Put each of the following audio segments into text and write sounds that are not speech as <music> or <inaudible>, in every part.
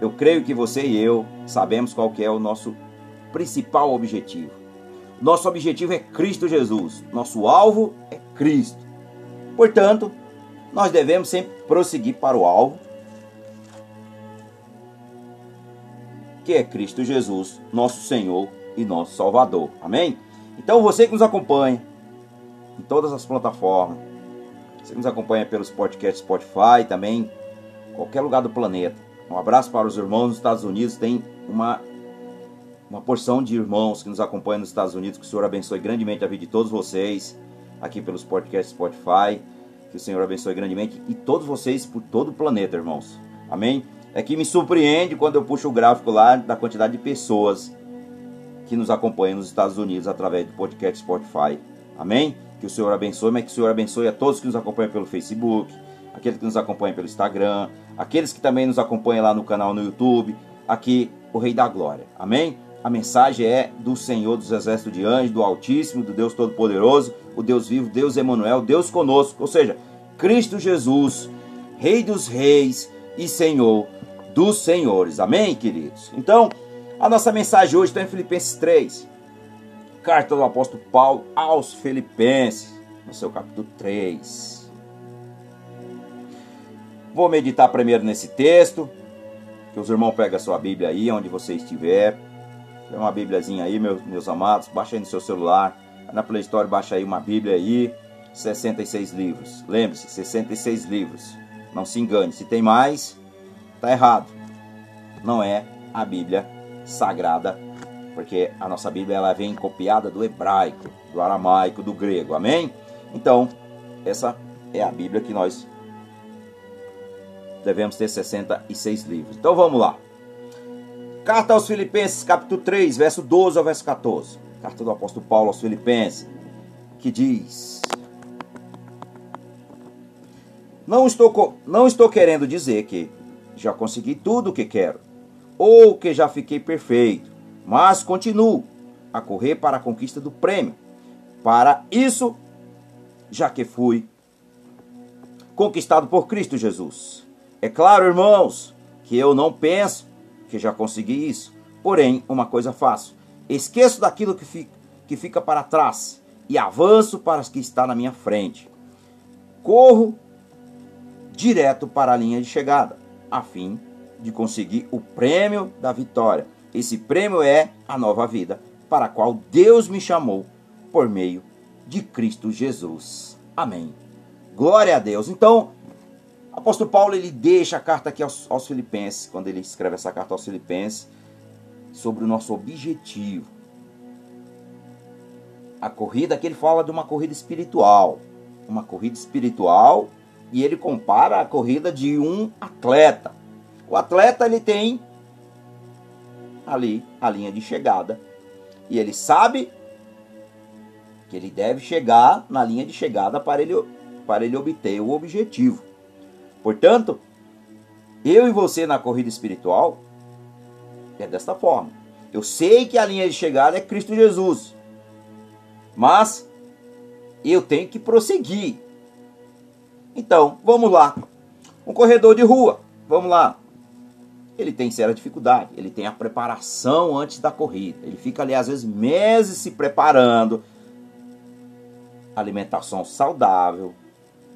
eu creio que você e eu sabemos qual que é o nosso principal objetivo. Nosso objetivo é Cristo Jesus. Nosso alvo é Cristo. Portanto, nós devemos sempre prosseguir para o alvo, que é Cristo Jesus, nosso Senhor e nosso Salvador. Amém? Então, você que nos acompanha em todas as plataformas, você que nos acompanha pelos podcasts Spotify, também qualquer lugar do planeta. Um abraço para os irmãos nos Estados Unidos. Tem uma uma porção de irmãos que nos acompanham nos Estados Unidos. Que o Senhor abençoe grandemente a vida de todos vocês aqui pelos podcasts Spotify. Que o Senhor abençoe grandemente e todos vocês por todo o planeta, irmãos. Amém? É que me surpreende quando eu puxo o gráfico lá da quantidade de pessoas que nos acompanham nos Estados Unidos através do podcast Spotify. Amém? Que o Senhor abençoe, mas que o Senhor abençoe a todos que nos acompanham pelo Facebook, aqueles que nos acompanham pelo Instagram, aqueles que também nos acompanham lá no canal no YouTube, aqui o Rei da Glória. Amém? A mensagem é do Senhor dos Exércitos de Anjos, do Altíssimo, do Deus Todo-Poderoso, o Deus vivo, Deus Emanuel, Deus conosco. Ou seja, Cristo Jesus, Rei dos Reis e Senhor dos Senhores. Amém, queridos? Então, a nossa mensagem hoje está em Filipenses 3. Carta do apóstolo Paulo aos Filipenses, no seu capítulo 3. Vou meditar primeiro nesse texto. Que os irmãos pegam a sua Bíblia aí, onde você estiver tem uma Bíbliazinha aí, meus, meus amados. Baixa aí no seu celular. Na Play Store, baixa aí uma Bíblia aí. 66 livros. Lembre-se, 66 livros. Não se engane. Se tem mais, tá errado. Não é a Bíblia Sagrada. Porque a nossa Bíblia ela vem copiada do hebraico, do aramaico, do grego. Amém? Então, essa é a Bíblia que nós devemos ter 66 livros. Então vamos lá. Carta aos Filipenses, capítulo 3, verso 12 ao verso 14. Carta do apóstolo Paulo aos Filipenses, que diz: Não estou, não estou querendo dizer que já consegui tudo o que quero, ou que já fiquei perfeito, mas continuo a correr para a conquista do prêmio. Para isso, já que fui conquistado por Cristo Jesus. É claro, irmãos, que eu não penso que já consegui isso. Porém, uma coisa faço: esqueço daquilo que fica, que fica para trás e avanço para o que está na minha frente. Corro direto para a linha de chegada, a fim de conseguir o prêmio da vitória. Esse prêmio é a nova vida para a qual Deus me chamou por meio de Cristo Jesus. Amém. Glória a Deus. Então, apóstolo Paulo ele deixa a carta aqui aos, aos Filipenses, quando ele escreve essa carta aos Filipenses, sobre o nosso objetivo. A corrida que ele fala de uma corrida espiritual. Uma corrida espiritual e ele compara a corrida de um atleta. O atleta ele tem ali a linha de chegada e ele sabe que ele deve chegar na linha de chegada para ele, para ele obter o objetivo. Portanto, eu e você na corrida espiritual é desta forma. Eu sei que a linha de chegada é Cristo Jesus, mas eu tenho que prosseguir. Então, vamos lá. Um corredor de rua, vamos lá. Ele tem séria dificuldade, ele tem a preparação antes da corrida. Ele fica ali, às vezes, meses se preparando. Alimentação saudável,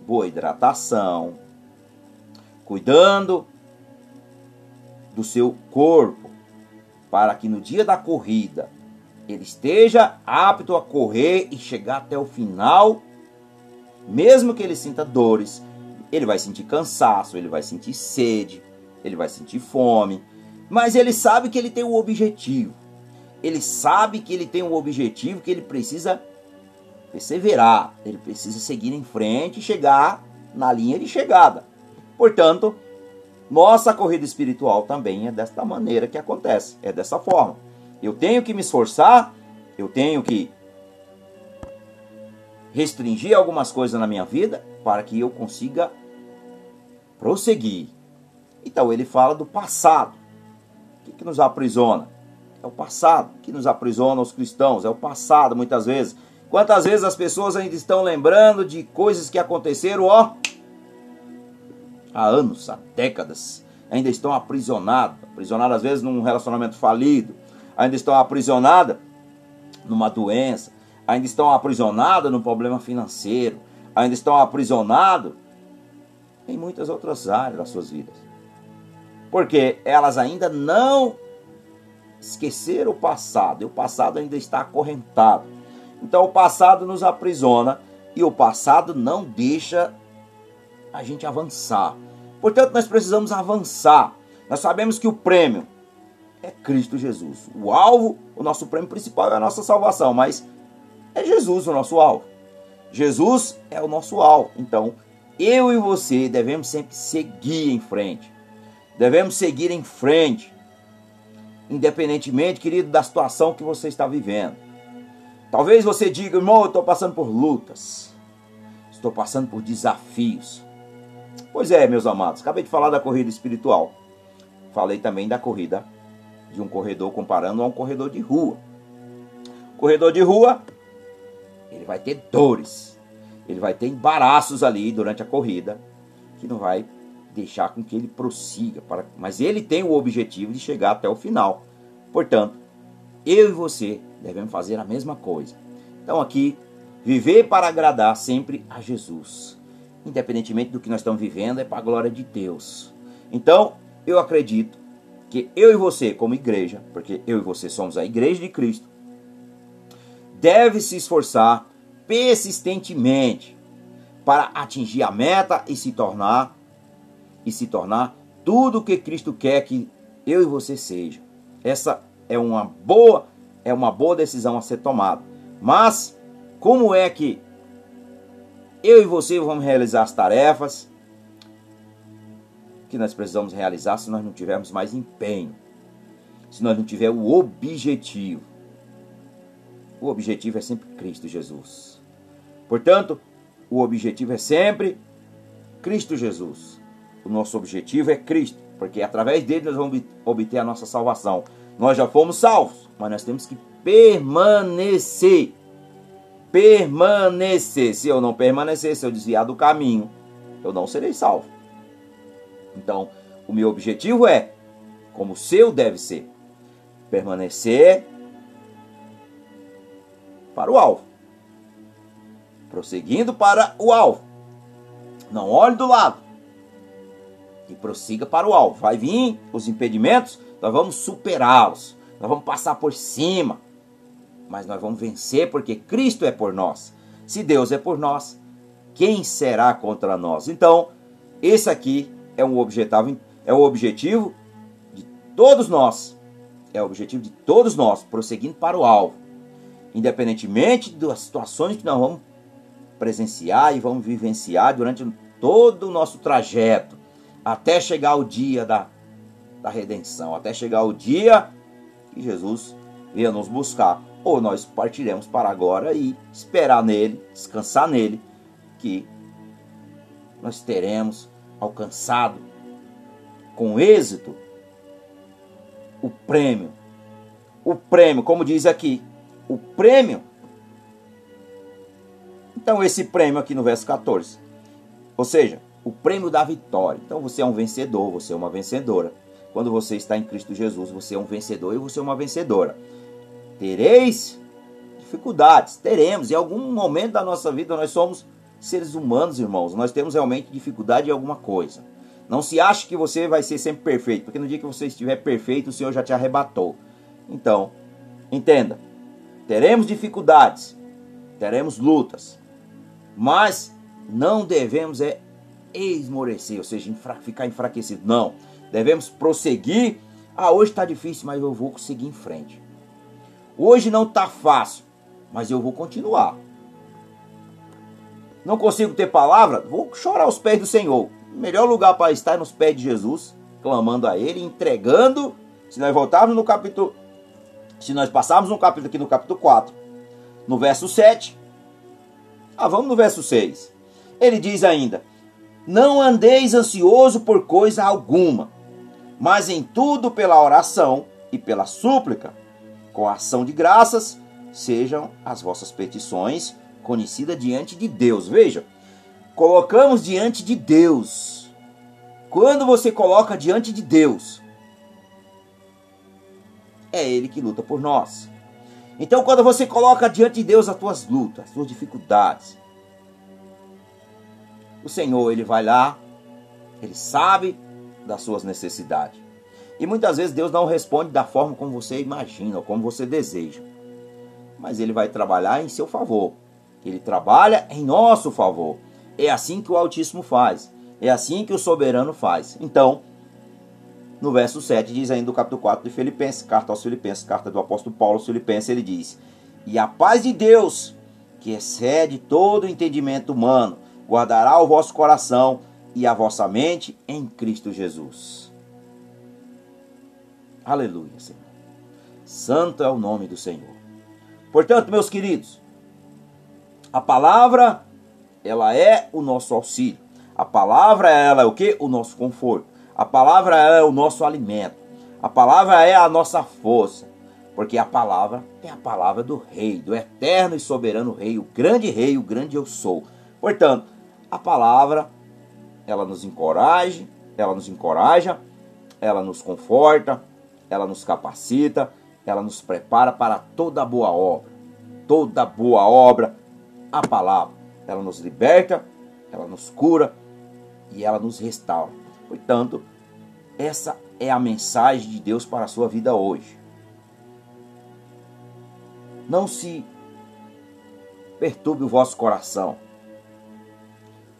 boa hidratação, cuidando do seu corpo, para que no dia da corrida ele esteja apto a correr e chegar até o final, mesmo que ele sinta dores, ele vai sentir cansaço, ele vai sentir sede, ele vai sentir fome, mas ele sabe que ele tem um objetivo. Ele sabe que ele tem um objetivo que ele precisa perseverar, ele precisa seguir em frente e chegar na linha de chegada. Portanto, nossa corrida espiritual também é desta maneira que acontece, é dessa forma. Eu tenho que me esforçar, eu tenho que restringir algumas coisas na minha vida para que eu consiga prosseguir. Então ele fala do passado. O que, que nos aprisiona? É o passado que nos aprisiona os cristãos, é o passado muitas vezes. Quantas vezes as pessoas ainda estão lembrando de coisas que aconteceram, ó, há anos, há décadas. ainda estão aprisionadas, aprisionadas às vezes num relacionamento falido, ainda estão aprisionadas numa doença, ainda estão aprisionadas num problema financeiro, ainda estão aprisionadas em muitas outras áreas das suas vidas. Porque elas ainda não esqueceram o passado, e o passado ainda está acorrentado. Então o passado nos aprisiona e o passado não deixa a gente avançar. Portanto, nós precisamos avançar. Nós sabemos que o prêmio é Cristo Jesus. O alvo, o nosso prêmio principal é a nossa salvação, mas é Jesus o nosso alvo. Jesus é o nosso alvo. Então, eu e você devemos sempre seguir em frente. Devemos seguir em frente, independentemente, querido, da situação que você está vivendo. Talvez você diga, irmão, eu estou passando por lutas, estou passando por desafios. Pois é, meus amados, acabei de falar da corrida espiritual. Falei também da corrida de um corredor comparando a um corredor de rua. Corredor de rua, ele vai ter dores, ele vai ter embaraços ali durante a corrida, que não vai deixar com que ele prossiga, para... mas ele tem o objetivo de chegar até o final. Portanto, eu e você devemos fazer a mesma coisa. Então aqui, viver para agradar sempre a Jesus independentemente do que nós estamos vivendo, é para a glória de Deus. Então, eu acredito que eu e você, como igreja, porque eu e você somos a igreja de Cristo, deve se esforçar persistentemente para atingir a meta e se tornar e se tornar tudo o que Cristo quer que eu e você seja. Essa é uma boa é uma boa decisão a ser tomada. Mas como é que eu e você vamos realizar as tarefas que nós precisamos realizar se nós não tivermos mais empenho, se nós não tivermos o objetivo. O objetivo é sempre Cristo Jesus. Portanto, o objetivo é sempre Cristo Jesus. O nosso objetivo é Cristo, porque através dele nós vamos obter a nossa salvação. Nós já fomos salvos, mas nós temos que permanecer permanecer. Se eu não permanecer, se eu desviar do caminho, eu não serei salvo. Então, o meu objetivo é, como o seu deve ser, permanecer para o alvo. Prosseguindo para o alvo. Não olhe do lado. E prossiga para o alvo. Vai vir os impedimentos, nós vamos superá-los. Nós vamos passar por cima mas nós vamos vencer porque Cristo é por nós. Se Deus é por nós, quem será contra nós? Então, esse aqui é um objetivo, é o objetivo de todos nós. É o objetivo de todos nós, prosseguindo para o alvo. Independentemente das situações que nós vamos presenciar e vamos vivenciar durante todo o nosso trajeto, até chegar o dia da, da redenção, até chegar o dia que Jesus venha nos buscar ou nós partiremos para agora e esperar nele, descansar nele, que nós teremos alcançado com êxito o prêmio. O prêmio, como diz aqui, o prêmio. Então, esse prêmio aqui no verso 14, ou seja, o prêmio da vitória. Então, você é um vencedor, você é uma vencedora. Quando você está em Cristo Jesus, você é um vencedor e você é uma vencedora. Tereis dificuldades, teremos. Em algum momento da nossa vida nós somos seres humanos, irmãos. Nós temos realmente dificuldade em alguma coisa. Não se ache que você vai ser sempre perfeito, porque no dia que você estiver perfeito, o Senhor já te arrebatou. Então, entenda: teremos dificuldades, teremos lutas, mas não devemos é esmorecer, ou seja, infra ficar enfraquecido. Não, devemos prosseguir. Ah, hoje está difícil, mas eu vou seguir em frente. Hoje não está fácil, mas eu vou continuar. Não consigo ter palavra? Vou chorar aos pés do Senhor. O melhor lugar para estar é nos pés de Jesus, clamando a Ele, entregando. Se nós voltarmos no capítulo. Se nós passarmos um capítulo aqui no capítulo 4, no verso 7. Ah, vamos no verso 6. Ele diz ainda: Não andeis ansioso por coisa alguma, mas em tudo pela oração e pela súplica com a ação de graças, sejam as vossas petições conhecidas diante de Deus. Veja, colocamos diante de Deus quando você coloca diante de Deus, é Ele que luta por nós. Então, quando você coloca diante de Deus as tuas lutas, as tuas dificuldades, o Senhor, Ele vai lá, Ele sabe das suas necessidades. E muitas vezes Deus não responde da forma como você imagina ou como você deseja. Mas Ele vai trabalhar em seu favor. Ele trabalha em nosso favor. É assim que o Altíssimo faz. É assim que o soberano faz. Então, no verso 7 diz ainda do capítulo 4 de Filipenses, carta aos Filipenses, carta do apóstolo Paulo aos Filipenses, ele diz: "E a paz de Deus, que excede todo o entendimento humano, guardará o vosso coração e a vossa mente em Cristo Jesus." Aleluia, Senhor. Santo é o nome do Senhor. Portanto, meus queridos, a palavra ela é o nosso auxílio. A palavra ela é o que? O nosso conforto. A palavra é o nosso alimento. A palavra é a nossa força. Porque a palavra é a palavra do rei, do eterno e soberano rei, o grande rei, o grande eu sou. Portanto, a palavra ela nos encoraja, ela nos encoraja, ela nos conforta, ela nos capacita, ela nos prepara para toda boa obra. Toda boa obra, a palavra, ela nos liberta, ela nos cura, e ela nos restaura. Portanto, essa é a mensagem de Deus para a sua vida hoje. Não se perturbe o vosso coração,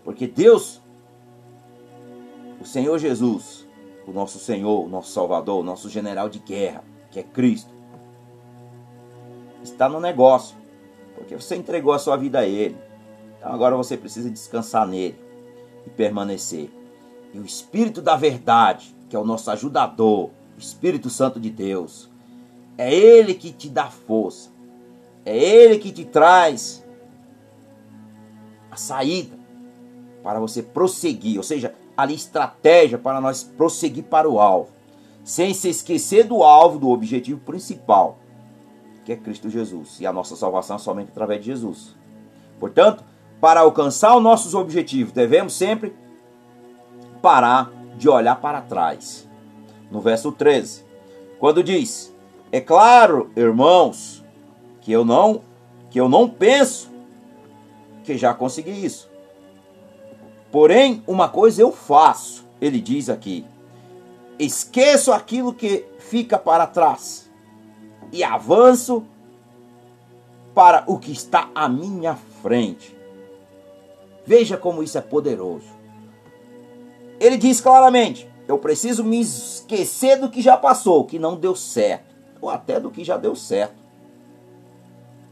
porque Deus, o Senhor Jesus, o nosso Senhor, o nosso Salvador, o nosso general de guerra, que é Cristo, está no negócio, porque você entregou a sua vida a Ele. Então agora você precisa descansar nele e permanecer. E o Espírito da Verdade, que é o nosso ajudador, o Espírito Santo de Deus, é Ele que te dá força, é Ele que te traz a saída para você prosseguir, ou seja, ali estratégia para nós prosseguir para o alvo, sem se esquecer do alvo, do objetivo principal, que é Cristo Jesus, e a nossa salvação somente através de Jesus. Portanto, para alcançar os nossos objetivos, devemos sempre parar de olhar para trás. No verso 13, quando diz: "É claro, irmãos, que eu não que eu não penso que já consegui isso. Porém, uma coisa eu faço", ele diz aqui: "Esqueço aquilo que fica para trás e avanço para o que está à minha frente." Veja como isso é poderoso. Ele diz claramente: eu preciso me esquecer do que já passou, que não deu certo, ou até do que já deu certo.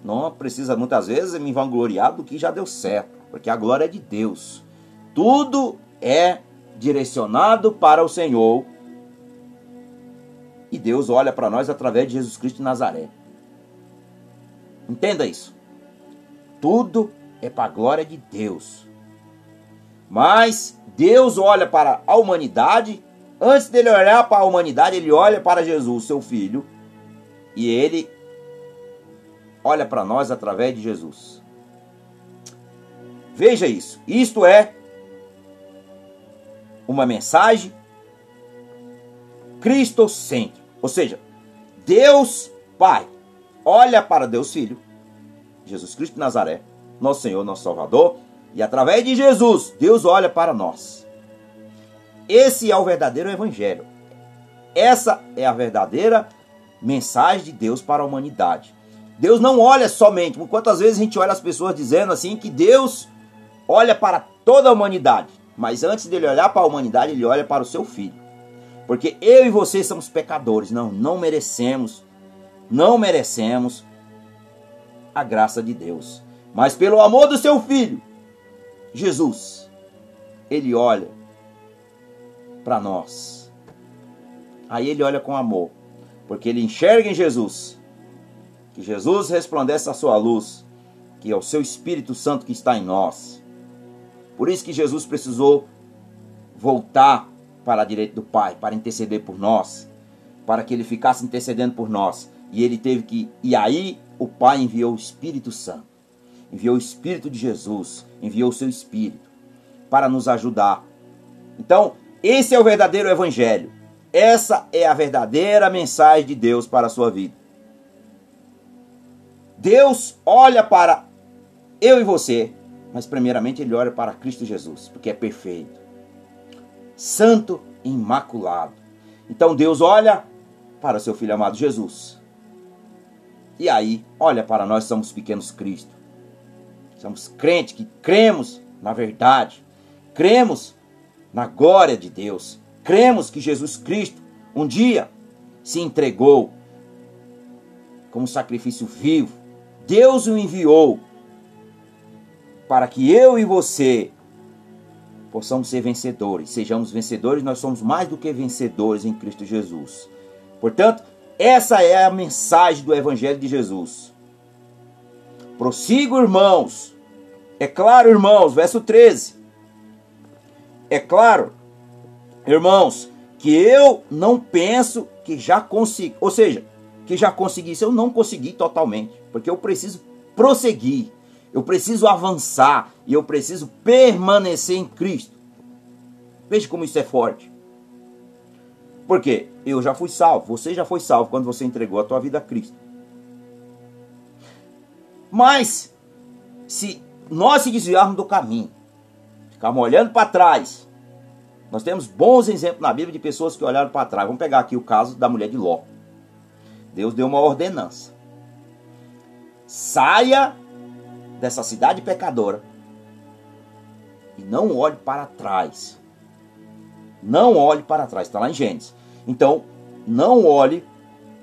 Não precisa muitas vezes me vangloriar do que já deu certo, porque a glória é de Deus. Tudo é direcionado para o Senhor. E Deus olha para nós através de Jesus Cristo de Nazaré. Entenda isso. Tudo é para a glória de Deus. Mas Deus olha para a humanidade, antes dele olhar para a humanidade, ele olha para Jesus, seu filho, e ele olha para nós através de Jesus. Veja isso. Isto é uma mensagem cristocêntrica. Ou seja, Deus Pai olha para Deus Filho, Jesus Cristo de Nazaré, nosso Senhor, nosso Salvador, e através de Jesus, Deus olha para nós. Esse é o verdadeiro evangelho. Essa é a verdadeira mensagem de Deus para a humanidade. Deus não olha somente, quantas vezes a gente olha as pessoas dizendo assim que Deus olha para toda a humanidade, mas antes dele olhar para a humanidade, ele olha para o seu filho. Porque eu e você somos pecadores, não, não merecemos, não merecemos a graça de Deus mas pelo amor do seu filho, Jesus, ele olha para nós. Aí ele olha com amor, porque ele enxerga em Jesus que Jesus resplandece a sua luz, que é o seu Espírito Santo que está em nós. Por isso que Jesus precisou voltar para a direita do Pai, para interceder por nós, para que ele ficasse intercedendo por nós. E ele teve que, e aí o Pai enviou o Espírito Santo enviou o Espírito de Jesus, enviou o seu Espírito para nos ajudar. Então, Esse é o verdadeiro evangelho. Essa é a verdadeira mensagem de Deus para a sua vida. Deus olha para eu e você, mas primeiramente ele olha para Cristo Jesus, porque é perfeito, santo e imaculado. Então Deus olha para seu filho amado Jesus. E aí, olha para nós, somos pequenos Cristo. Somos crentes que cremos na verdade, cremos na glória de Deus, cremos que Jesus Cristo um dia se entregou como sacrifício vivo Deus o enviou para que eu e você possamos ser vencedores. Sejamos vencedores, nós somos mais do que vencedores em Cristo Jesus. Portanto, essa é a mensagem do Evangelho de Jesus. Prossigo, irmãos. É claro, irmãos, verso 13. É claro, irmãos, que eu não penso que já consigo, ou seja, que já consegui isso, eu não consegui totalmente porque eu preciso prosseguir, eu preciso avançar e eu preciso permanecer em Cristo. Veja como isso é forte. Porque eu já fui salvo, você já foi salvo quando você entregou a tua vida a Cristo. Mas se nós se desviarmos do caminho, ficarmos olhando para trás, nós temos bons exemplos na Bíblia de pessoas que olharam para trás. Vamos pegar aqui o caso da mulher de Ló. Deus deu uma ordenança saia dessa cidade pecadora e não olhe para trás. Não olhe para trás, está lá em Gênesis. Então, não olhe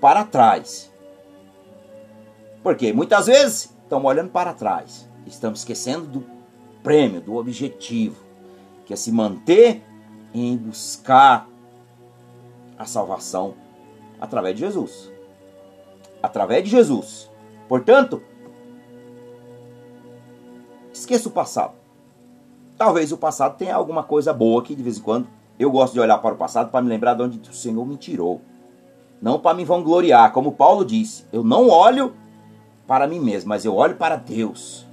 para trás. Porque muitas vezes estamos olhando para trás, estamos esquecendo do prêmio, do objetivo, que é se manter em buscar a salvação através de Jesus. Através de Jesus. Portanto, esqueça o passado. Talvez o passado tenha alguma coisa boa que de vez em quando eu gosto de olhar para o passado para me lembrar de onde o Senhor me tirou. Não para me vangloriar, como Paulo disse. Eu não olho para mim mesmo, mas eu olho para Deus.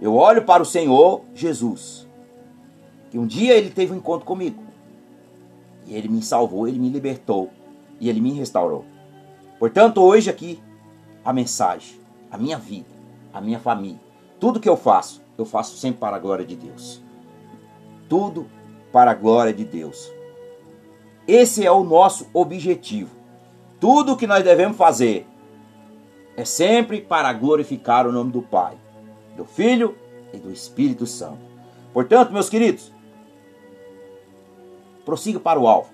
Eu olho para o Senhor Jesus. Que um dia ele teve um encontro comigo. E ele me salvou, ele me libertou e ele me restaurou. Portanto, hoje aqui a mensagem, a minha vida, a minha família. Tudo que eu faço, eu faço sempre para a glória de Deus. Tudo para a glória de Deus. Esse é o nosso objetivo. Tudo que nós devemos fazer é sempre para glorificar o nome do Pai, do Filho e do Espírito Santo. Portanto, meus queridos, prossiga para o alvo.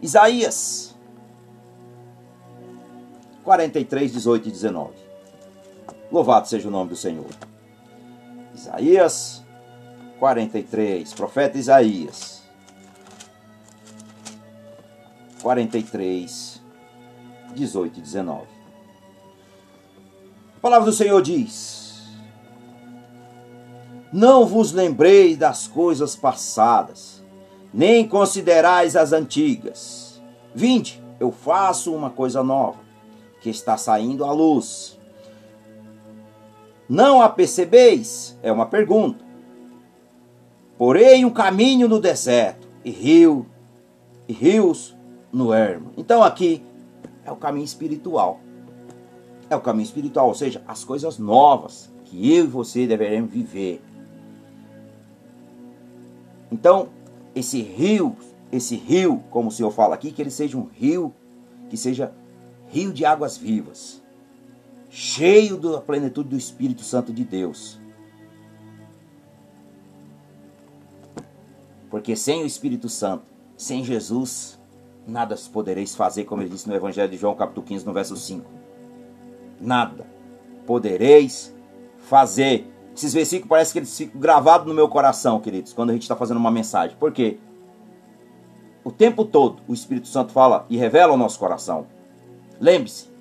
Isaías 43, 18 e 19. Louvado seja o nome do Senhor. Isaías 43, profeta Isaías 43, 18 e 19. A palavra do Senhor diz: Não vos lembrei das coisas passadas, nem considerais as antigas. Vinde, eu faço uma coisa nova que está saindo à luz. Não a percebeis? É uma pergunta. Porém, um caminho no deserto e rio e rios no ermo. Então aqui é o caminho espiritual. É o caminho espiritual, ou seja, as coisas novas que eu e você deveremos viver. Então, esse rio, esse rio, como o Senhor fala aqui, que ele seja um rio que seja rio de águas vivas, cheio da plenitude do Espírito Santo de Deus. Porque sem o Espírito Santo, sem Jesus, nada podereis fazer, como ele disse no Evangelho de João, capítulo 15, no verso 5. Nada podereis fazer. Esses versículos parece que eles ficam gravados no meu coração, queridos, quando a gente está fazendo uma mensagem. Por quê? O tempo todo o Espírito Santo fala e revela o nosso coração. Lembre-se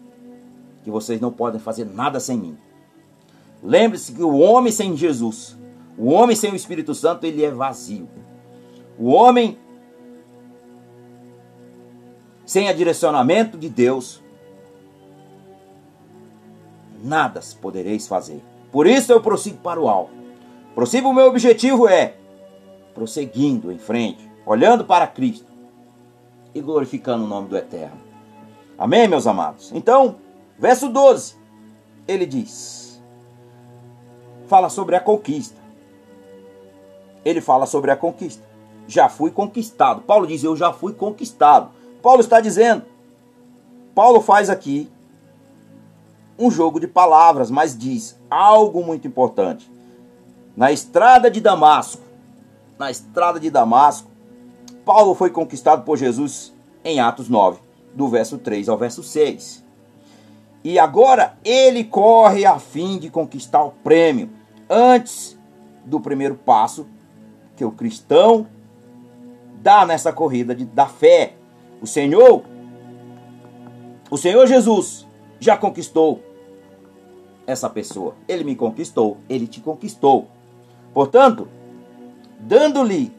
que vocês não podem fazer nada sem mim. Lembre-se que o homem sem Jesus, o homem sem o Espírito Santo, ele é vazio. O homem sem a direcionamento de Deus, nada podereis fazer. Por isso eu prossigo para o alvo. Prossigo, o meu objetivo é prosseguindo em frente, olhando para Cristo e glorificando o nome do Eterno. Amém, meus amados? Então, verso 12, ele diz: fala sobre a conquista. Ele fala sobre a conquista. Já fui conquistado. Paulo diz: Eu já fui conquistado. Paulo está dizendo. Paulo faz aqui um jogo de palavras, mas diz algo muito importante. Na estrada de Damasco, na estrada de Damasco, Paulo foi conquistado por Jesus em Atos 9, do verso 3 ao verso 6. E agora ele corre a fim de conquistar o prêmio antes do primeiro passo que o cristão dá nessa corrida de, da fé. O Senhor, o Senhor Jesus já conquistou essa pessoa. Ele me conquistou, ele te conquistou. Portanto, dando-lhe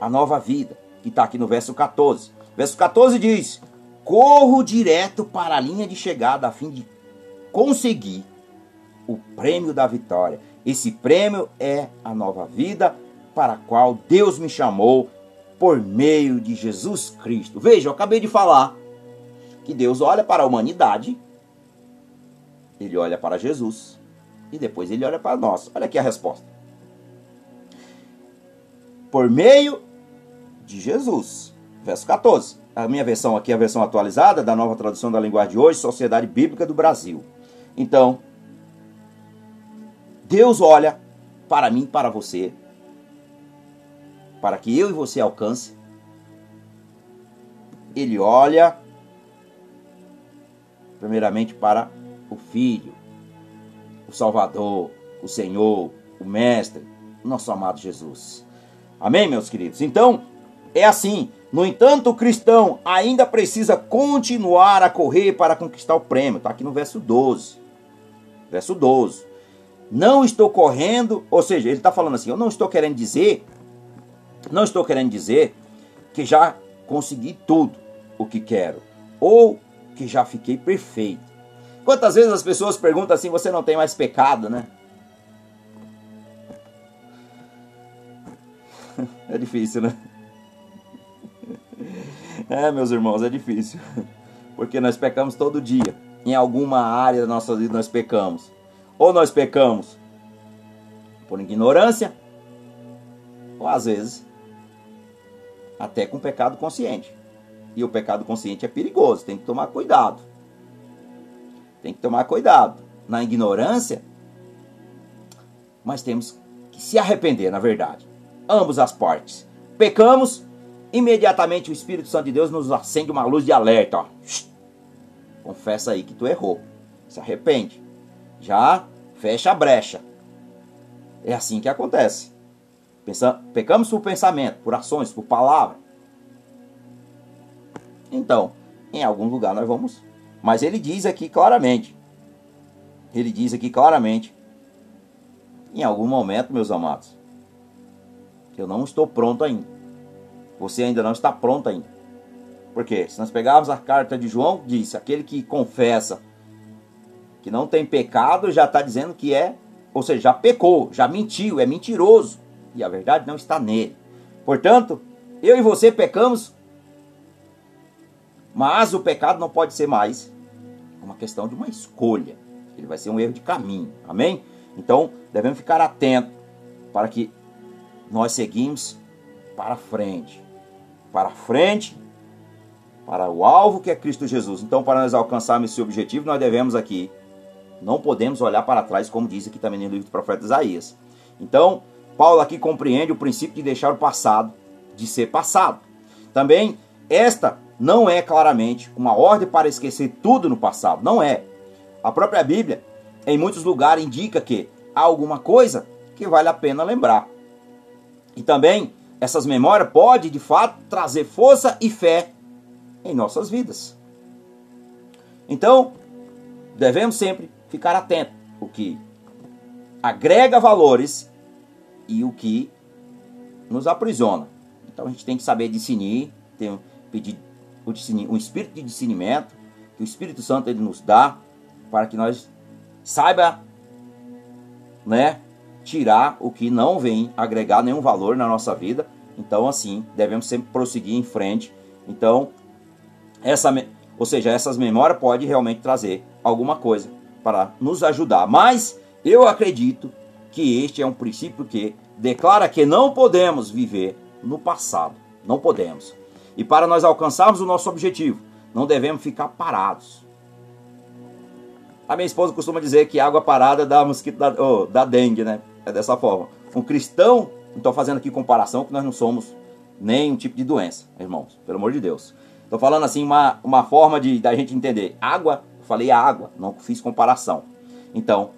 a nova vida, que está aqui no verso 14. Verso 14 diz: Corro direto para a linha de chegada a fim de conseguir o prêmio da vitória. Esse prêmio é a nova vida para a qual Deus me chamou por meio de Jesus Cristo. Veja, eu acabei de falar que Deus olha para a humanidade, ele olha para Jesus e depois ele olha para nós. Olha aqui a resposta. Por meio de Jesus. Verso 14. A minha versão aqui a versão atualizada da nova tradução da linguagem de hoje, Sociedade Bíblica do Brasil. Então, Deus olha para mim, para você, para que eu e você alcance. Ele olha primeiramente para o Filho, o Salvador, o Senhor, o Mestre, o nosso amado Jesus. Amém, meus queridos? Então, é assim. No entanto, o cristão ainda precisa continuar a correr para conquistar o prêmio. Está aqui no verso 12. Verso 12. Não estou correndo, ou seja, ele está falando assim: eu não estou querendo dizer não estou querendo dizer que já consegui tudo o que quero ou que já fiquei perfeito. Quantas vezes as pessoas perguntam assim: você não tem mais pecado, né? <laughs> É difícil, né? <laughs> É, meus irmãos, é difícil. Porque nós pecamos todo dia. Em alguma área da nossa vida nós pecamos. Ou nós pecamos por ignorância, ou às vezes até com pecado consciente. E o pecado consciente é perigoso, tem que tomar cuidado. Tem que tomar cuidado. Na ignorância, mas temos que se arrepender, na verdade. Ambos as partes. Pecamos, imediatamente o Espírito Santo de Deus nos acende uma luz de alerta. Ó. Confessa aí que tu errou. Se arrepende. Já fecha a brecha. É assim que acontece. Pecamos por pensamento, por ações, por palavra. Então, em algum lugar nós vamos. Mas ele diz aqui claramente. Ele diz aqui claramente. Em algum momento, meus amados, eu não estou pronto ainda. Você ainda não está pronto ainda. Porque se nós pegarmos a carta de João, diz: aquele que confessa que não tem pecado já está dizendo que é, ou seja, já pecou, já mentiu, é mentiroso e a verdade não está nele. Portanto, eu e você pecamos, mas o pecado não pode ser mais uma questão de uma escolha. Ele vai ser um erro de caminho. Amém? Então, devemos ficar atentos para que nós seguimos para frente. Para frente, para o alvo que é Cristo Jesus. Então, para nós alcançarmos esse objetivo, nós devemos aqui, não podemos olhar para trás, como diz aqui também no livro do profeta Isaías. Então, Paulo aqui compreende o princípio de deixar o passado de ser passado. Também, esta não é claramente uma ordem para esquecer tudo no passado. Não é. A própria Bíblia, em muitos lugares, indica que há alguma coisa que vale a pena lembrar. E também, essas memórias podem, de fato, trazer força e fé em nossas vidas. Então, devemos sempre ficar atentos. O que agrega valores e o que nos aprisiona. Então a gente tem que saber discernir, tem, pedir o discernir, um espírito de discernimento que o Espírito Santo ele nos dá para que nós saiba, né, tirar o que não vem agregar nenhum valor na nossa vida. Então, assim, devemos sempre prosseguir em frente. Então, essa, ou seja, essas memórias podem realmente trazer alguma coisa para nos ajudar. Mas eu acredito que este é um princípio que declara que não podemos viver no passado. Não podemos. E para nós alcançarmos o nosso objetivo, não devemos ficar parados. A minha esposa costuma dizer que água parada dá mosquito da, oh, da dengue, né? É dessa forma. Um cristão, não estou fazendo aqui comparação, que nós não somos nenhum tipo de doença, irmãos, pelo amor de Deus. Estou falando assim uma, uma forma de da gente entender. Água, falei água, não fiz comparação. Então,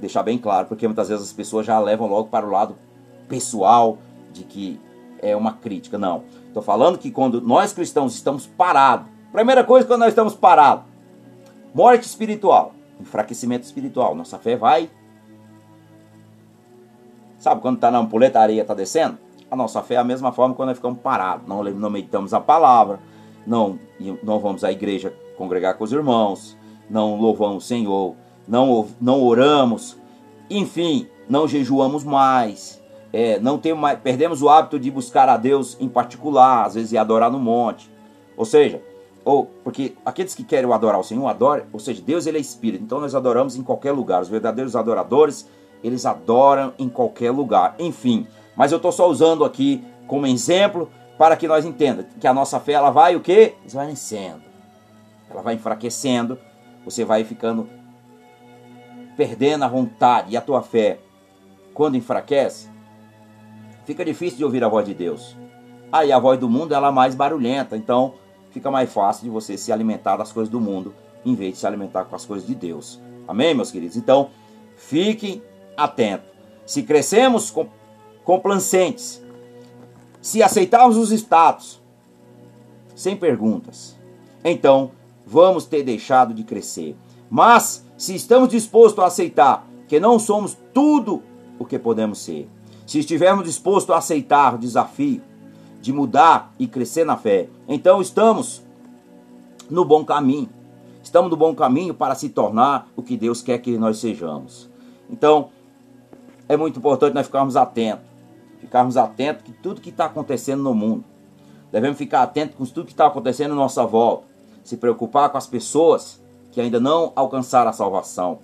deixar bem claro, porque muitas vezes as pessoas já levam logo para o lado pessoal de que é uma crítica. Não. Estou falando que quando nós cristãos estamos parados, primeira coisa quando nós estamos parados, morte espiritual, enfraquecimento espiritual, nossa fé vai. Sabe quando está na ampuleta, a areia está descendo? A nossa fé é a mesma forma quando nós ficamos parados, não, não meditamos a palavra, não, não vamos à igreja congregar com os irmãos, não louvamos o Senhor, não, não oramos, enfim, não jejuamos mais, é, não temos mais, perdemos o hábito de buscar a Deus em particular, às vezes e adorar no monte. Ou seja, ou porque aqueles que querem adorar o Senhor, adoram, ou seja, Deus ele é espírito, então nós adoramos em qualquer lugar. Os verdadeiros adoradores, eles adoram em qualquer lugar. Enfim, mas eu estou só usando aqui como exemplo para que nós entendamos que a nossa fé ela vai o quê? Desvanecendo. Ela vai enfraquecendo, você vai ficando perdendo a vontade e a tua fé, quando enfraquece, fica difícil de ouvir a voz de Deus. Aí a voz do mundo ela é mais barulhenta, então fica mais fácil de você se alimentar das coisas do mundo em vez de se alimentar com as coisas de Deus. Amém, meus queridos? Então, fiquem atentos. Se crescemos complacentes, se aceitarmos os status sem perguntas, então vamos ter deixado de crescer. Mas se estamos dispostos a aceitar que não somos tudo o que podemos ser, se estivermos dispostos a aceitar o desafio de mudar e crescer na fé, então estamos no bom caminho. Estamos no bom caminho para se tornar o que Deus quer que nós sejamos. Então, é muito importante nós ficarmos atentos. Ficarmos atentos que tudo que está acontecendo no mundo. Devemos ficar atentos com tudo que está acontecendo à nossa volta. Se preocupar com as pessoas que ainda não alcançaram a salvação.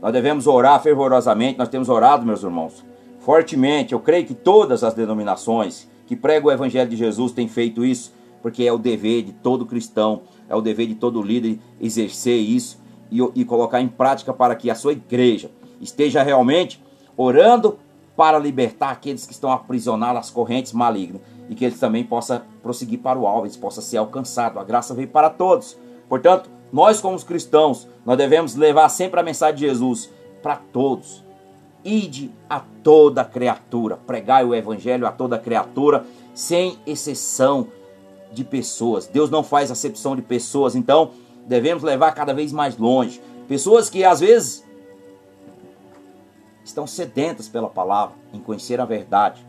Nós devemos orar fervorosamente, nós temos orado, meus irmãos, fortemente. Eu creio que todas as denominações que pregam o Evangelho de Jesus têm feito isso, porque é o dever de todo cristão, é o dever de todo líder exercer isso e, e colocar em prática para que a sua igreja esteja realmente orando para libertar aqueles que estão aprisionados às correntes malignas e que eles também possam prosseguir para o alvo, eles possam ser alcançados. A graça veio para todos. Portanto, nós, como cristãos, nós devemos levar sempre a mensagem de Jesus para todos. Ide a toda criatura, pregai o evangelho a toda criatura, sem exceção de pessoas. Deus não faz acepção de pessoas, então devemos levar cada vez mais longe. Pessoas que às vezes estão sedentas pela palavra, em conhecer a verdade.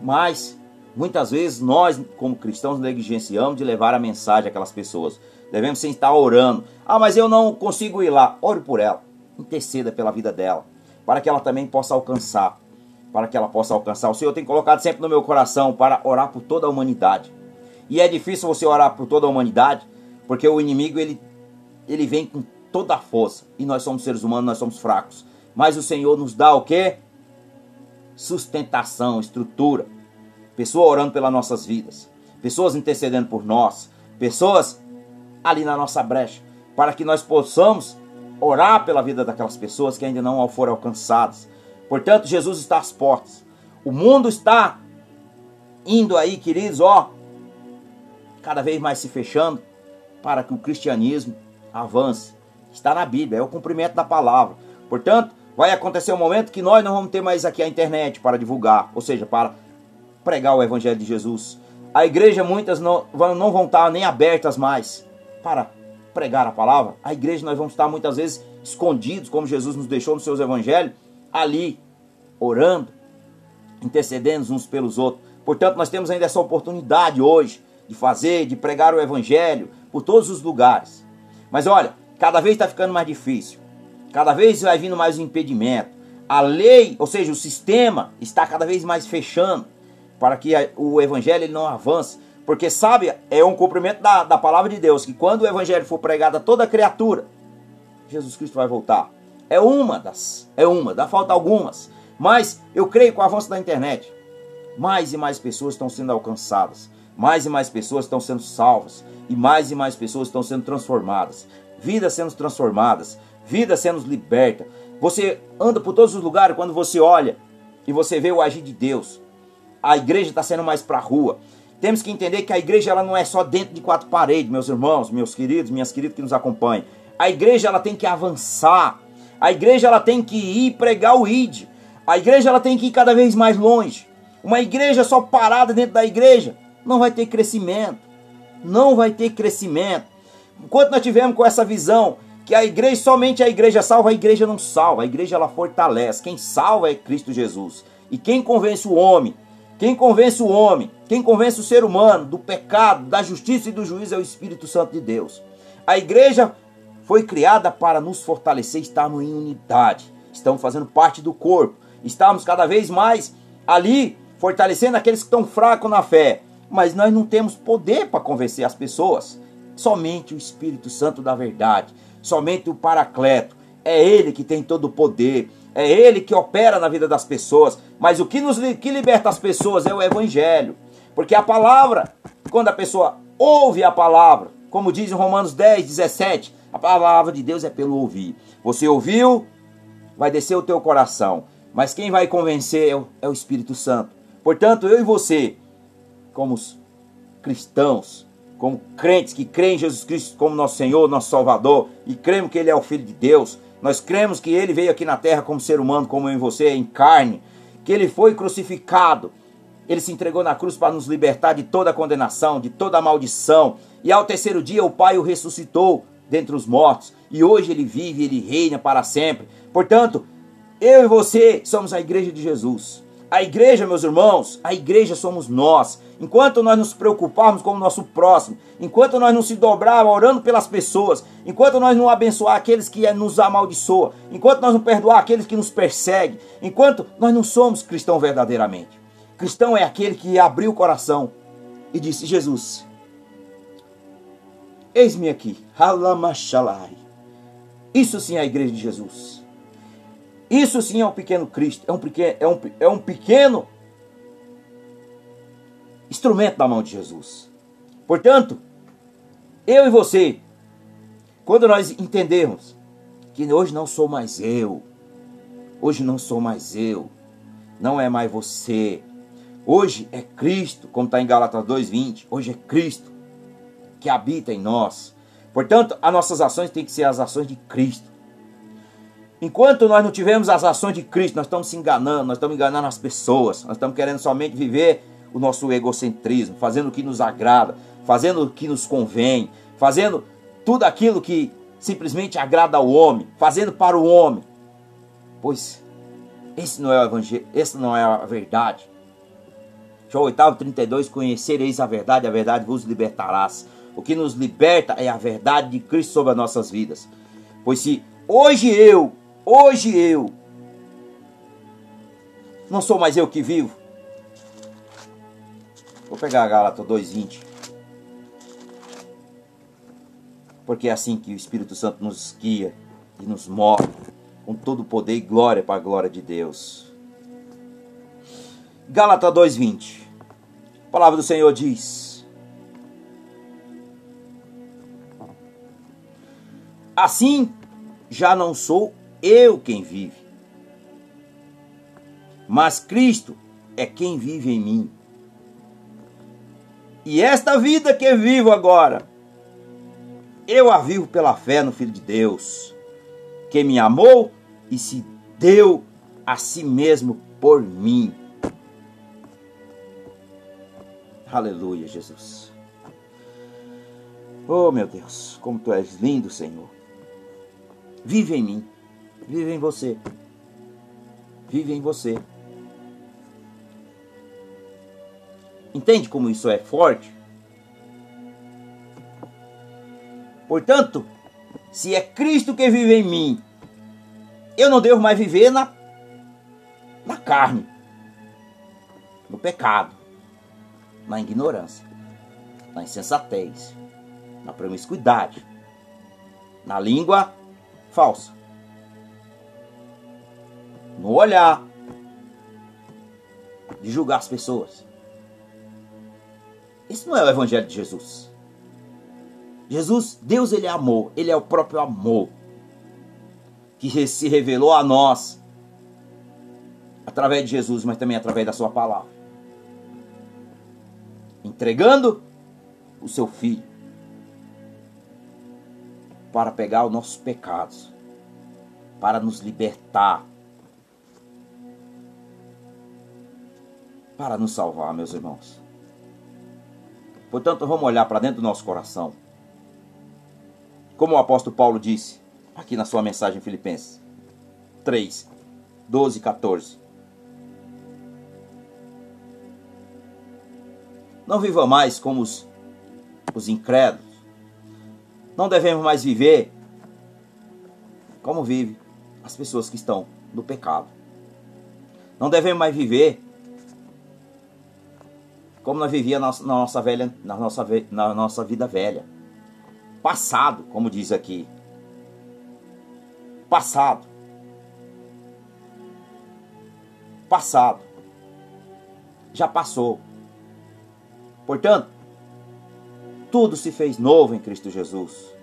Mas muitas vezes nós, como cristãos, negligenciamos de levar a mensagem àquelas pessoas. Devemos sim estar orando. Ah, mas eu não consigo ir lá. Ore por ela. Interceda pela vida dela. Para que ela também possa alcançar. Para que ela possa alcançar. O Senhor tem colocado sempre no meu coração para orar por toda a humanidade. E é difícil você orar por toda a humanidade. Porque o inimigo ele, ele vem com toda a força. E nós somos seres humanos, nós somos fracos. Mas o Senhor nos dá o que? Sustentação, estrutura. Pessoas orando pelas nossas vidas. Pessoas intercedendo por nós. Pessoas ali na nossa brecha, para que nós possamos orar pela vida daquelas pessoas que ainda não foram alcançadas. Portanto, Jesus está às portas. O mundo está indo aí, queridos, ó, cada vez mais se fechando para que o cristianismo avance. Está na Bíblia, é o cumprimento da palavra. Portanto, vai acontecer um momento que nós não vamos ter mais aqui a internet para divulgar, ou seja, para pregar o evangelho de Jesus. A igreja, muitas não, não vão estar nem abertas mais para pregar a palavra, a igreja nós vamos estar muitas vezes escondidos, como Jesus nos deixou nos seus evangelhos, ali, orando, intercedendo uns pelos outros. Portanto, nós temos ainda essa oportunidade hoje de fazer, de pregar o evangelho por todos os lugares. Mas olha, cada vez está ficando mais difícil, cada vez vai vindo mais um impedimento. A lei, ou seja, o sistema, está cada vez mais fechando. para que o evangelho não avance. Porque sabe, é um cumprimento da, da palavra de Deus, que quando o evangelho for pregado a toda criatura, Jesus Cristo vai voltar. É uma das, é uma, dá falta algumas. Mas eu creio que com o avanço da internet, mais e mais pessoas estão sendo alcançadas, mais e mais pessoas estão sendo salvas, e mais e mais pessoas estão sendo transformadas, vidas sendo transformadas, vidas sendo libertas. Você anda por todos os lugares quando você olha e você vê o agir de Deus. A igreja está sendo mais para a rua. Temos que entender que a igreja ela não é só dentro de quatro paredes, meus irmãos, meus queridos, minhas queridas que nos acompanham. A igreja ela tem que avançar. A igreja ela tem que ir pregar o id. A igreja ela tem que ir cada vez mais longe. Uma igreja só parada dentro da igreja não vai ter crescimento. Não vai ter crescimento. Enquanto nós tivermos com essa visão que a igreja somente a igreja salva, a igreja não salva, a igreja ela fortalece. Quem salva é Cristo Jesus. E quem convence o homem, quem convence o homem, quem convence o ser humano do pecado, da justiça e do juízo é o Espírito Santo de Deus. A igreja foi criada para nos fortalecer, estarmos em unidade, estamos fazendo parte do corpo, estamos cada vez mais ali fortalecendo aqueles que estão fracos na fé. Mas nós não temos poder para convencer as pessoas. Somente o Espírito Santo da verdade, somente o Paracleto. É ele que tem todo o poder, é ele que opera na vida das pessoas. Mas o que nos que liberta as pessoas é o Evangelho. Porque a palavra, quando a pessoa ouve a palavra, como diz em Romanos 10, 17, a palavra de Deus é pelo ouvir. Você ouviu, vai descer o teu coração. Mas quem vai convencer é o, é o Espírito Santo. Portanto, eu e você, como cristãos, como crentes que creem em Jesus Cristo como nosso Senhor, nosso Salvador, e cremos que Ele é o Filho de Deus, nós cremos que Ele veio aqui na terra como ser humano, como eu e você, em carne, que Ele foi crucificado, Ele se entregou na cruz para nos libertar de toda condenação, de toda maldição, e ao terceiro dia o Pai o ressuscitou dentre os mortos, e hoje Ele vive, Ele reina para sempre. Portanto, eu e você somos a igreja de Jesus. A igreja, meus irmãos, a igreja somos nós. Enquanto nós nos preocuparmos com o nosso próximo, enquanto nós não se dobrarmos orando pelas pessoas, enquanto nós não abençoar aqueles que nos amaldiçoam, enquanto nós não perdoar aqueles que nos perseguem, enquanto nós não somos cristão verdadeiramente. Cristão é aquele que abriu o coração e disse: Jesus, eis-me aqui. Isso sim é a igreja de Jesus. Isso sim é um pequeno Cristo, é um pequeno, é um, é um pequeno instrumento da mão de Jesus. Portanto, eu e você, quando nós entendemos que hoje não sou mais eu, hoje não sou mais eu, não é mais você, hoje é Cristo, como está em Galatas 2,20, hoje é Cristo que habita em nós. Portanto, as nossas ações têm que ser as ações de Cristo. Enquanto nós não tivermos as ações de Cristo, nós estamos se enganando, nós estamos enganando as pessoas, nós estamos querendo somente viver o nosso egocentrismo, fazendo o que nos agrada, fazendo o que nos convém, fazendo tudo aquilo que simplesmente agrada ao homem, fazendo para o homem. Pois esse não é o evangelho, esse não é a verdade. João 8, 32, conhecereis a verdade, a verdade vos libertarás. O que nos liberta é a verdade de Cristo sobre as nossas vidas. Pois se hoje eu Hoje eu não sou mais eu que vivo. Vou pegar a Gálatas 2:20. Porque é assim que o Espírito Santo nos guia e nos move com todo o poder e glória para a glória de Deus. Gálatas 2:20. A palavra do Senhor diz: Assim já não sou eu quem vive. Mas Cristo é quem vive em mim. E esta vida que vivo agora, eu a vivo pela fé no Filho de Deus, que me amou e se deu a si mesmo por mim. Aleluia, Jesus. Oh, meu Deus, como tu és lindo, Senhor. Vive em mim vive em você. Vive em você. Entende como isso é forte? Portanto, se é Cristo que vive em mim, eu não devo mais viver na, na carne, no pecado. na ignorância, na insensatez, na promiscuidade, na língua falsa, no olhar de julgar as pessoas. Isso não é o evangelho de Jesus. Jesus, Deus, ele é amor, ele é o próprio amor que se revelou a nós através de Jesus, mas também através da sua palavra. Entregando o seu filho para pegar os nossos pecados, para nos libertar, para nos salvar, meus irmãos. Portanto, vamos olhar para dentro do nosso coração. Como o apóstolo Paulo disse aqui na sua mensagem Filipenses 3, 12 e 14. Não viva mais como os, os incrédulos. Não devemos mais viver como vive as pessoas que estão no pecado. Não devemos mais viver como nós vivíamos na nossa, velha, na nossa, na nossa vida velha. Passado, como diz aqui. Passado. Passado. Já passou. Portanto, tudo se fez novo em Cristo Jesus.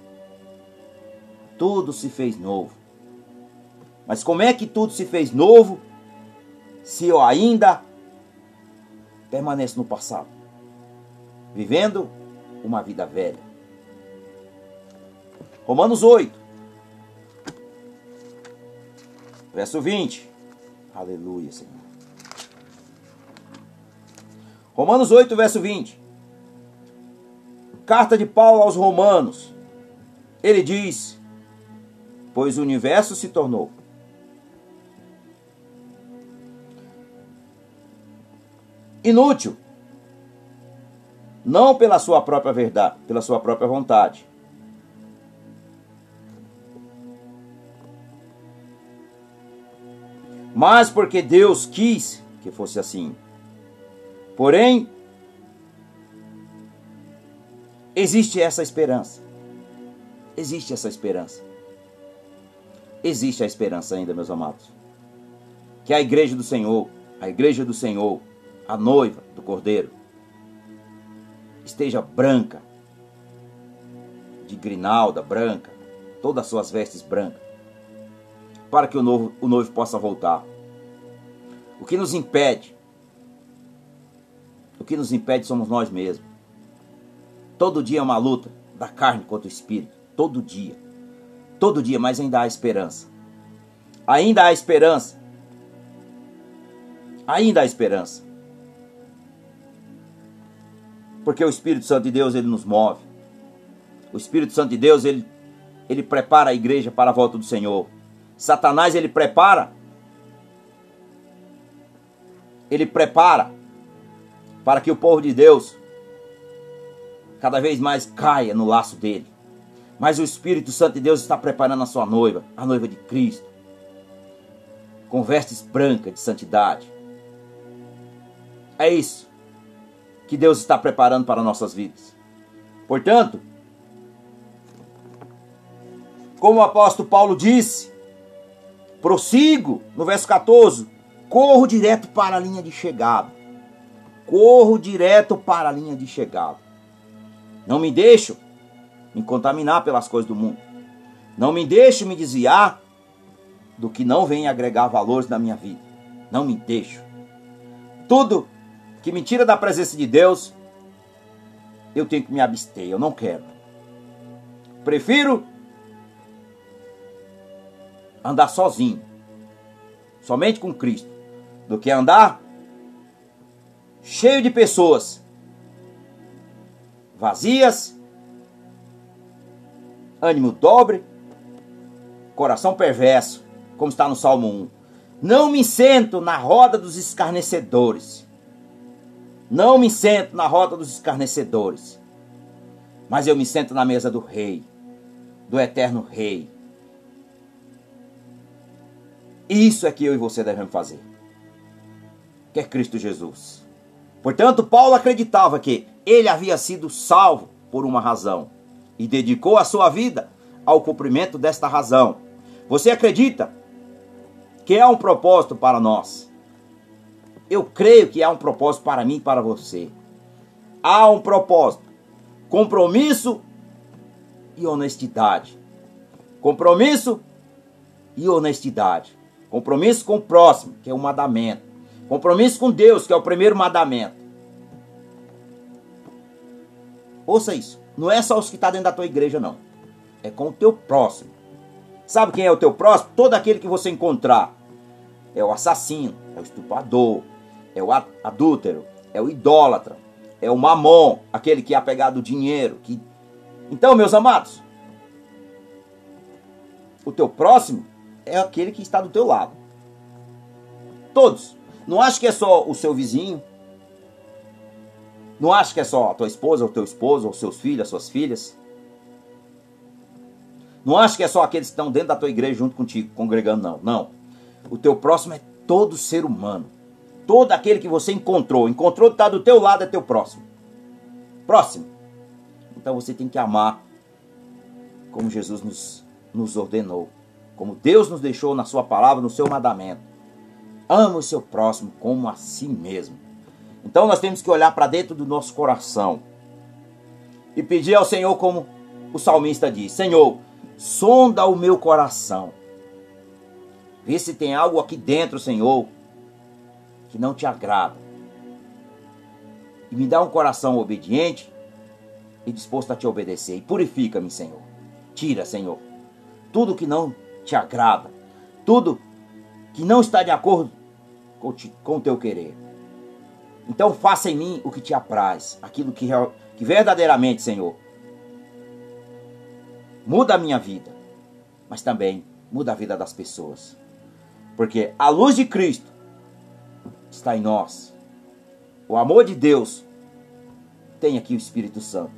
Tudo se fez novo. Mas como é que tudo se fez novo se eu ainda permaneço no passado? Vivendo uma vida velha. Romanos 8, verso 20. Aleluia, Senhor. Romanos 8, verso 20. Carta de Paulo aos Romanos. Ele diz: Pois o universo se tornou inútil, não pela sua própria verdade, pela sua própria vontade. Mas porque Deus quis que fosse assim. Porém, existe essa esperança. Existe essa esperança. Existe a esperança ainda, meus amados. Que a igreja do Senhor, a igreja do Senhor, a noiva do Cordeiro, esteja branca, de grinalda branca, todas as suas vestes brancas, para que o noivo, o noivo possa voltar. O que nos impede o que nos impede somos nós mesmos. Todo dia é uma luta da carne contra o espírito. Todo dia. Todo dia, mas ainda há esperança. Ainda há esperança. Ainda há esperança. Porque o Espírito Santo de Deus, ele nos move. O Espírito Santo de Deus, ele, ele prepara a igreja para a volta do Senhor. Satanás, ele prepara. Ele prepara para que o povo de Deus cada vez mais caia no laço dele. Mas o Espírito Santo de Deus está preparando a sua noiva, a noiva de Cristo, com vestes brancas de santidade. É isso que Deus está preparando para nossas vidas. Portanto, como o apóstolo Paulo disse, prossigo no verso 14, corro direto para a linha de chegada corro direto para a linha de chegada. Não me deixo me contaminar pelas coisas do mundo. Não me deixo me desviar do que não vem agregar valores na minha vida. Não me deixo. Tudo que me tira da presença de Deus, eu tenho que me abster. Eu não quero. Prefiro andar sozinho, somente com Cristo, do que andar cheio de pessoas vazias, ânimo dobre, coração perverso, como está no Salmo 1. Não me sento na roda dos escarnecedores. Não me sento na roda dos escarnecedores. Mas eu me sento na mesa do Rei, do eterno Rei. Isso é que eu e você devemos fazer. Que é Cristo Jesus. Portanto, Paulo acreditava que ele havia sido salvo por uma razão e dedicou a sua vida ao cumprimento desta razão. Você acredita que há um propósito para nós? Eu creio que há um propósito para mim e para você. Há um propósito. Compromisso e honestidade. Compromisso e honestidade. Compromisso com o próximo, que é o mandamento. Compromisso com Deus, que é o primeiro mandamento. Ouça isso. Não é só os que estão tá dentro da tua igreja, não. É com o teu próximo. Sabe quem é o teu próximo? Todo aquele que você encontrar. É o assassino, é o estuprador, é o adúltero, é o idólatra, é o mamon, aquele que é apegado ao dinheiro. Que... Então, meus amados, o teu próximo é aquele que está do teu lado. Todos. Não acho que é só o seu vizinho. Não acho que é só a tua esposa, o teu esposo, os seus filhos, as suas filhas. Não acho que é só aqueles que estão dentro da tua igreja junto contigo, congregando, não. Não. O teu próximo é todo ser humano. Todo aquele que você encontrou. Encontrou, está do teu lado, é teu próximo. Próximo. Então você tem que amar como Jesus nos, nos ordenou. Como Deus nos deixou na sua palavra, no seu mandamento. Ama o seu próximo como a si mesmo. Então nós temos que olhar para dentro do nosso coração e pedir ao Senhor, como o salmista diz: Senhor, sonda o meu coração. Vê se tem algo aqui dentro, Senhor, que não te agrada. E me dá um coração obediente e disposto a te obedecer. E purifica-me, Senhor. Tira, Senhor, tudo que não te agrada, tudo que não está de acordo com o teu querer. Então faça em mim o que te apraz, aquilo que, que verdadeiramente, Senhor, muda a minha vida, mas também muda a vida das pessoas. Porque a luz de Cristo está em nós. O amor de Deus tem aqui o Espírito Santo.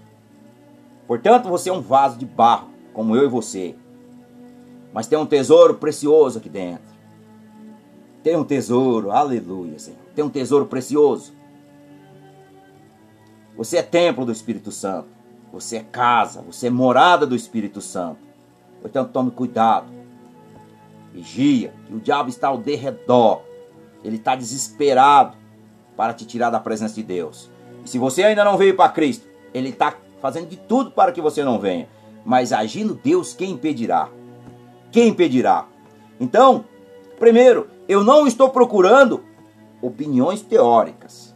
Portanto, você é um vaso de barro, como eu e você. Mas tem um tesouro precioso aqui dentro. Tem um tesouro, aleluia, Senhor. Tem um tesouro precioso. Você é templo do Espírito Santo. Você é casa, você é morada do Espírito Santo. Portanto, tome cuidado. Vigia, que o diabo está ao derredor. Ele está desesperado para te tirar da presença de Deus. E se você ainda não veio para Cristo, ele está fazendo de tudo para que você não venha. Mas agindo Deus, quem impedirá? Quem impedirá? Então, primeiro, eu não estou procurando opiniões teóricas.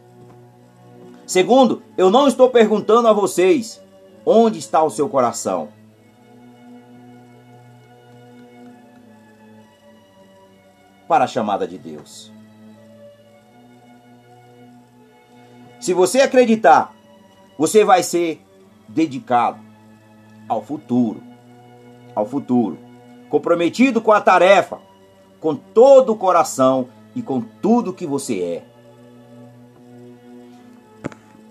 Segundo, eu não estou perguntando a vocês onde está o seu coração. Para a chamada de Deus. Se você acreditar, você vai ser dedicado ao futuro. Ao futuro. Comprometido com a tarefa, com todo o coração e com tudo que você é.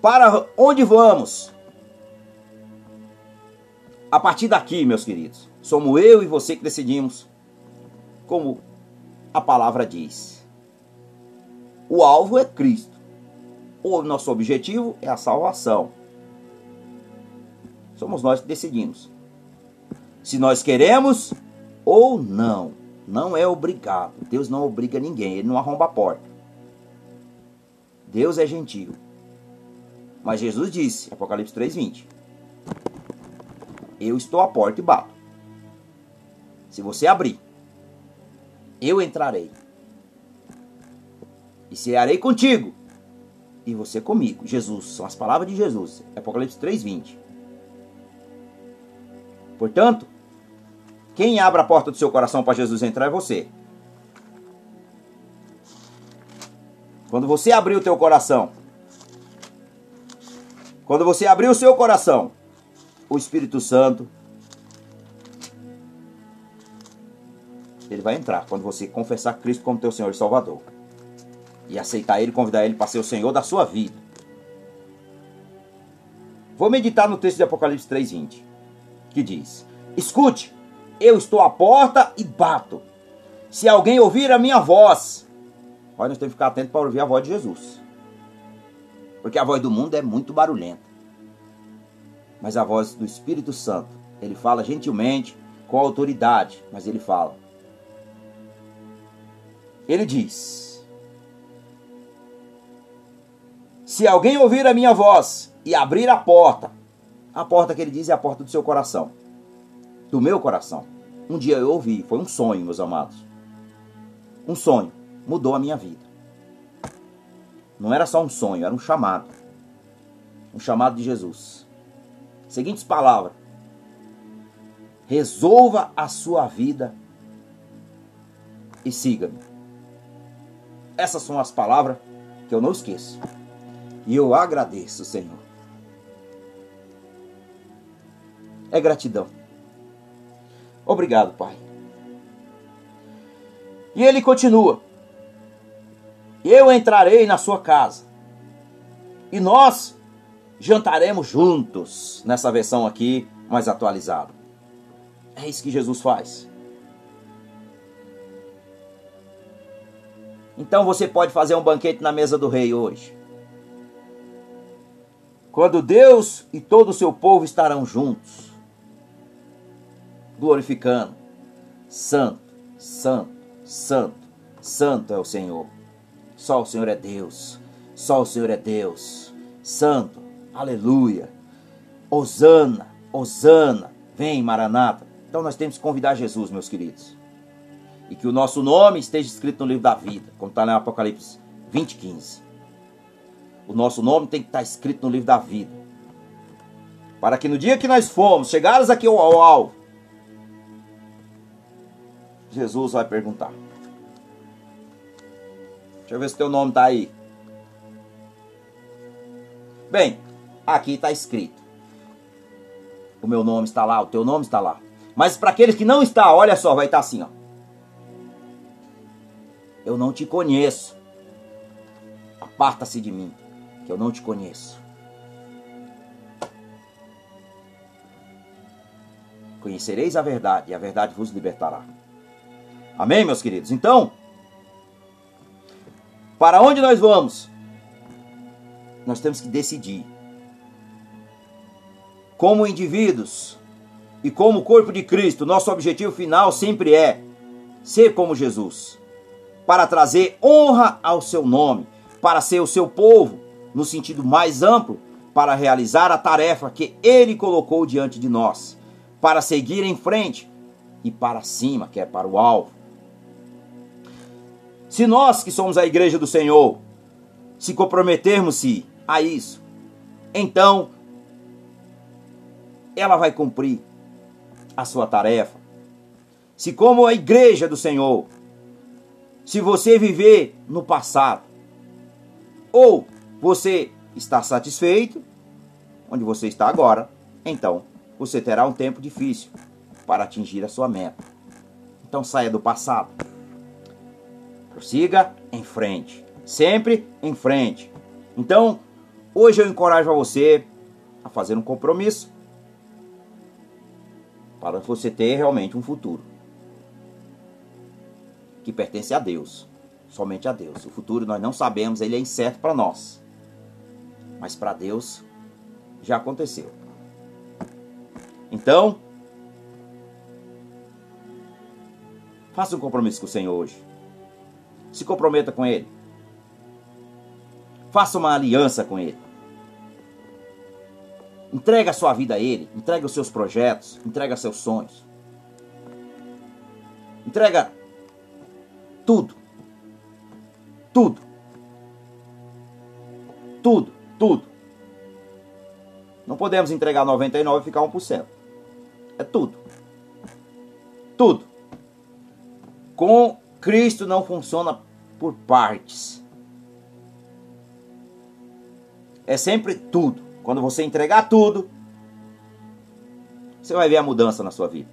Para onde vamos? A partir daqui, meus queridos, somos eu e você que decidimos, como a palavra diz. O alvo é Cristo. O nosso objetivo é a salvação. Somos nós que decidimos. Se nós queremos ou não. Não é obrigado. Deus não obriga ninguém. Ele não arromba a porta. Deus é gentil. Mas Jesus disse, Apocalipse 3:20, eu estou à porta e bato. Se você abrir, eu entrarei. E cearei contigo. E você comigo. Jesus, são as palavras de Jesus. Apocalipse 3:20. Portanto, quem abre a porta do seu coração para Jesus entrar é você. Quando você abrir o teu coração quando você abrir o seu coração, o Espírito Santo ele vai entrar quando você confessar Cristo como teu Senhor e Salvador. E aceitar ele, convidar ele para ser o Senhor da sua vida. Vou meditar no texto de Apocalipse 3:20, que diz: Escute, eu estou à porta e bato. Se alguém ouvir a minha voz, olha, nós temos que ficar atento para ouvir a voz de Jesus. Porque a voz do mundo é muito barulhenta. Mas a voz do Espírito Santo, ele fala gentilmente, com autoridade, mas ele fala. Ele diz: Se alguém ouvir a minha voz e abrir a porta, a porta que ele diz é a porta do seu coração, do meu coração. Um dia eu ouvi, foi um sonho, meus amados. Um sonho mudou a minha vida. Não era só um sonho, era um chamado. Um chamado de Jesus. Seguintes palavras: Resolva a sua vida e siga-me. Essas são as palavras que eu não esqueço. E eu agradeço, Senhor. É gratidão. Obrigado, Pai. E ele continua: Eu entrarei na sua casa, e nós jantaremos juntos, nessa versão aqui mais atualizada. É isso que Jesus faz. Então você pode fazer um banquete na mesa do rei hoje. Quando Deus e todo o seu povo estarão juntos, glorificando: Santo, Santo, Santo, Santo é o Senhor. Só o Senhor é Deus. Só o Senhor é Deus. Santo, aleluia. Osana, Osana, vem Maranata. Então nós temos que convidar Jesus, meus queridos. E que o nosso nome esteja escrito no livro da vida, como está no Apocalipse 20, 15. O nosso nome tem que estar escrito no livro da vida. Para que no dia que nós formos, chegarmos aqui ao, alvo, Jesus vai perguntar. Deixa eu ver se teu nome está aí. Bem, aqui está escrito. O meu nome está lá, o teu nome está lá. Mas para aqueles que não está, olha só, vai estar tá assim, ó. Eu não te conheço. Aparta-se de mim, que eu não te conheço. Conhecereis a verdade, e a verdade vos libertará. Amém, meus queridos? Então, para onde nós vamos? Nós temos que decidir. Como indivíduos e como corpo de Cristo, nosso objetivo final sempre é ser como Jesus, para trazer honra ao seu nome, para ser o seu povo, no sentido mais amplo, para realizar a tarefa que ele colocou diante de nós, para seguir em frente e para cima, que é para o alvo. Se nós que somos a igreja do Senhor, se comprometermos-se a isso, então ela vai cumprir a sua tarefa. Se como a igreja do Senhor, se você viver no passado, ou você está satisfeito onde você está agora, então você terá um tempo difícil para atingir a sua meta. Então saia do passado. Prossiga em frente. Sempre em frente. Então, hoje eu encorajo a você a fazer um compromisso para você ter realmente um futuro que pertence a Deus, somente a Deus. O futuro nós não sabemos, ele é incerto para nós. Mas para Deus já aconteceu. Então, faça um compromisso com o Senhor hoje. Se comprometa com Ele. Faça uma aliança com Ele. Entrega a sua vida a Ele. Entrega os seus projetos. Entrega seus sonhos. Entrega tudo. Tudo. Tudo. Tudo. Não podemos entregar 99 e ficar 1%. É tudo. Tudo. Com Cristo não funciona por partes. É sempre tudo. Quando você entregar tudo, você vai ver a mudança na sua vida.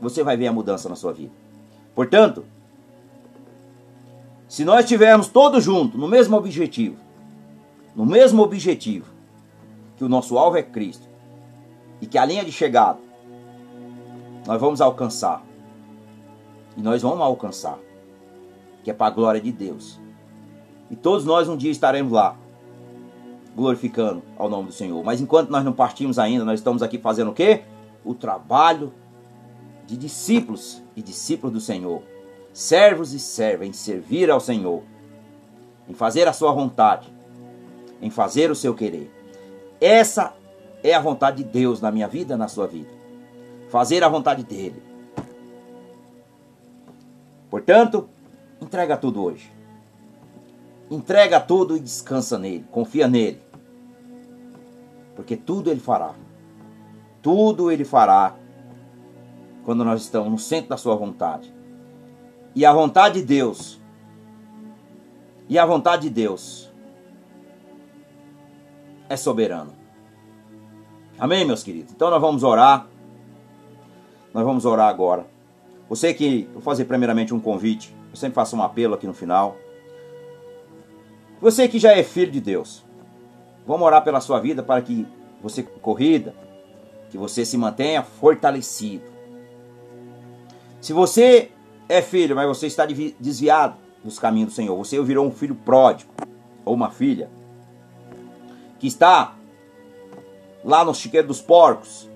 Você vai ver a mudança na sua vida. Portanto, se nós estivermos todos juntos no mesmo objetivo, no mesmo objetivo, que o nosso alvo é Cristo, e que a linha de chegada nós vamos alcançar e nós vamos alcançar, que é para a glória de Deus. E todos nós um dia estaremos lá, glorificando ao nome do Senhor. Mas enquanto nós não partimos ainda, nós estamos aqui fazendo o quê? O trabalho de discípulos e discípulos do Senhor. Servos e servas em servir ao Senhor, em fazer a sua vontade, em fazer o seu querer. Essa é a vontade de Deus na minha vida, na sua vida. Fazer a vontade dele. Portanto, entrega tudo hoje. Entrega tudo e descansa nele, confia nele. Porque tudo ele fará. Tudo ele fará quando nós estamos no centro da sua vontade. E a vontade de Deus. E a vontade de Deus é soberana. Amém, meus queridos? Então nós vamos orar. Nós vamos orar agora. Você que, vou fazer primeiramente um convite. Eu sempre faço um apelo aqui no final. Você que já é filho de Deus, vamos orar pela sua vida para que você corrida, que você se mantenha fortalecido. Se você é filho, mas você está desviado dos caminhos do Senhor, você virou um filho pródigo ou uma filha que está lá no chiqueiro dos porcos,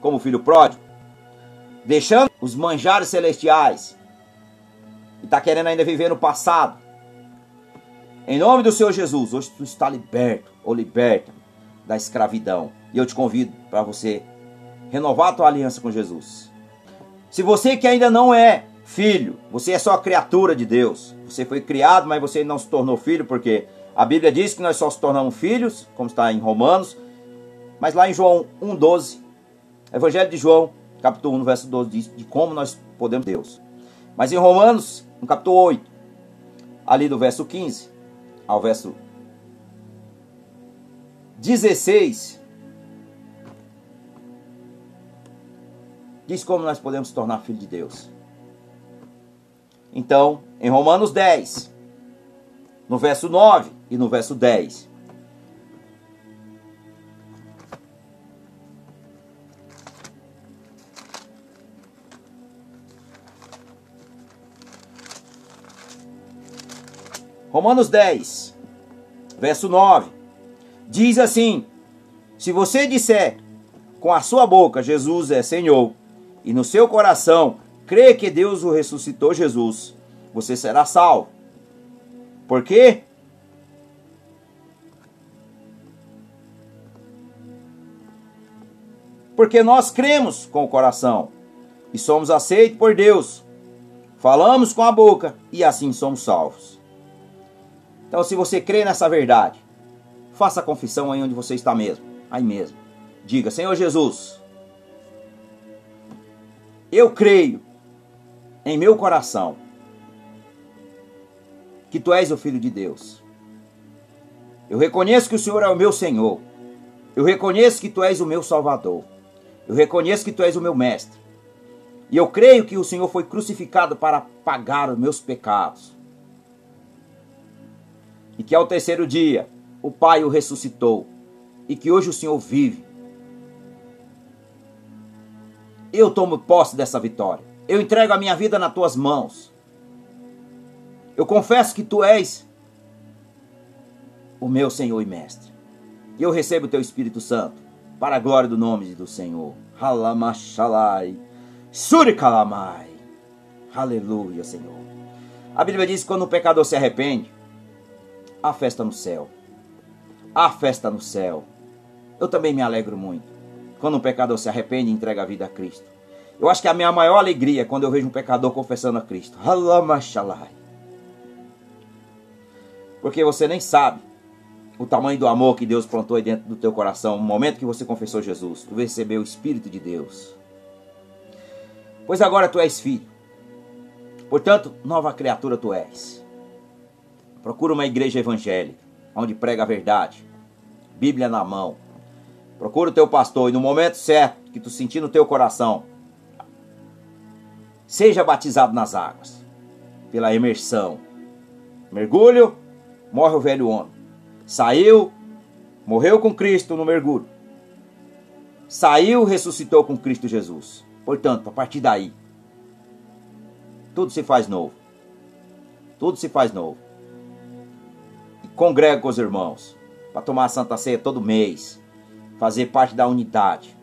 como filho pródigo, deixando os manjares celestiais e está querendo ainda viver no passado. Em nome do Senhor Jesus, hoje tu está liberto ou liberta da escravidão. E eu te convido para você renovar a tua aliança com Jesus. Se você que ainda não é filho, você é só criatura de Deus. Você foi criado, mas você não se tornou filho, porque a Bíblia diz que nós só nos tornamos filhos, como está em Romanos. Mas lá em João 1,12, Evangelho de João, capítulo 1, verso 12, diz de como nós podemos Deus. Mas em Romanos, no capítulo 8, ali do verso 15 ao verso 16, diz como nós podemos tornar filho de Deus. Então, em Romanos 10, no verso 9 e no verso 10, Romanos 10, verso 9, diz assim: Se você disser com a sua boca Jesus é Senhor, e no seu coração crê que Deus o ressuscitou Jesus, você será salvo. Por quê? Porque nós cremos com o coração e somos aceitos por Deus. Falamos com a boca e assim somos salvos. Então, se você crê nessa verdade, faça a confissão aí onde você está mesmo, aí mesmo. Diga: Senhor Jesus, eu creio em meu coração que tu és o Filho de Deus. Eu reconheço que o Senhor é o meu Senhor. Eu reconheço que tu és o meu Salvador. Eu reconheço que tu és o meu Mestre. E eu creio que o Senhor foi crucificado para pagar os meus pecados e que ao terceiro dia o Pai o ressuscitou e que hoje o Senhor vive. Eu tomo posse dessa vitória. Eu entrego a minha vida nas tuas mãos. Eu confesso que tu és o meu Senhor e Mestre. E eu recebo o teu Espírito Santo para a glória do nome do Senhor. Halamachalai. Surikalamai. Aleluia, Senhor. A Bíblia diz que quando o pecador se arrepende, a festa no céu. A festa no céu. Eu também me alegro muito. Quando um pecador se arrepende e entrega a vida a Cristo. Eu acho que a minha maior alegria é quando eu vejo um pecador confessando a Cristo. Porque você nem sabe o tamanho do amor que Deus plantou aí dentro do teu coração. No momento que você confessou Jesus, tu recebeu o Espírito de Deus. Pois agora tu és filho. Portanto, nova criatura tu és. Procura uma igreja evangélica, onde prega a verdade, Bíblia na mão. Procura o teu pastor e no momento certo que tu sentir no teu coração, seja batizado nas águas, pela imersão. Mergulho, morre o velho homem. Saiu, morreu com Cristo no mergulho. Saiu, ressuscitou com Cristo Jesus. Portanto, a partir daí, tudo se faz novo. Tudo se faz novo. congrega com os irmãos para tomar a Santa Ceia todo mês, fazer parte da unidade.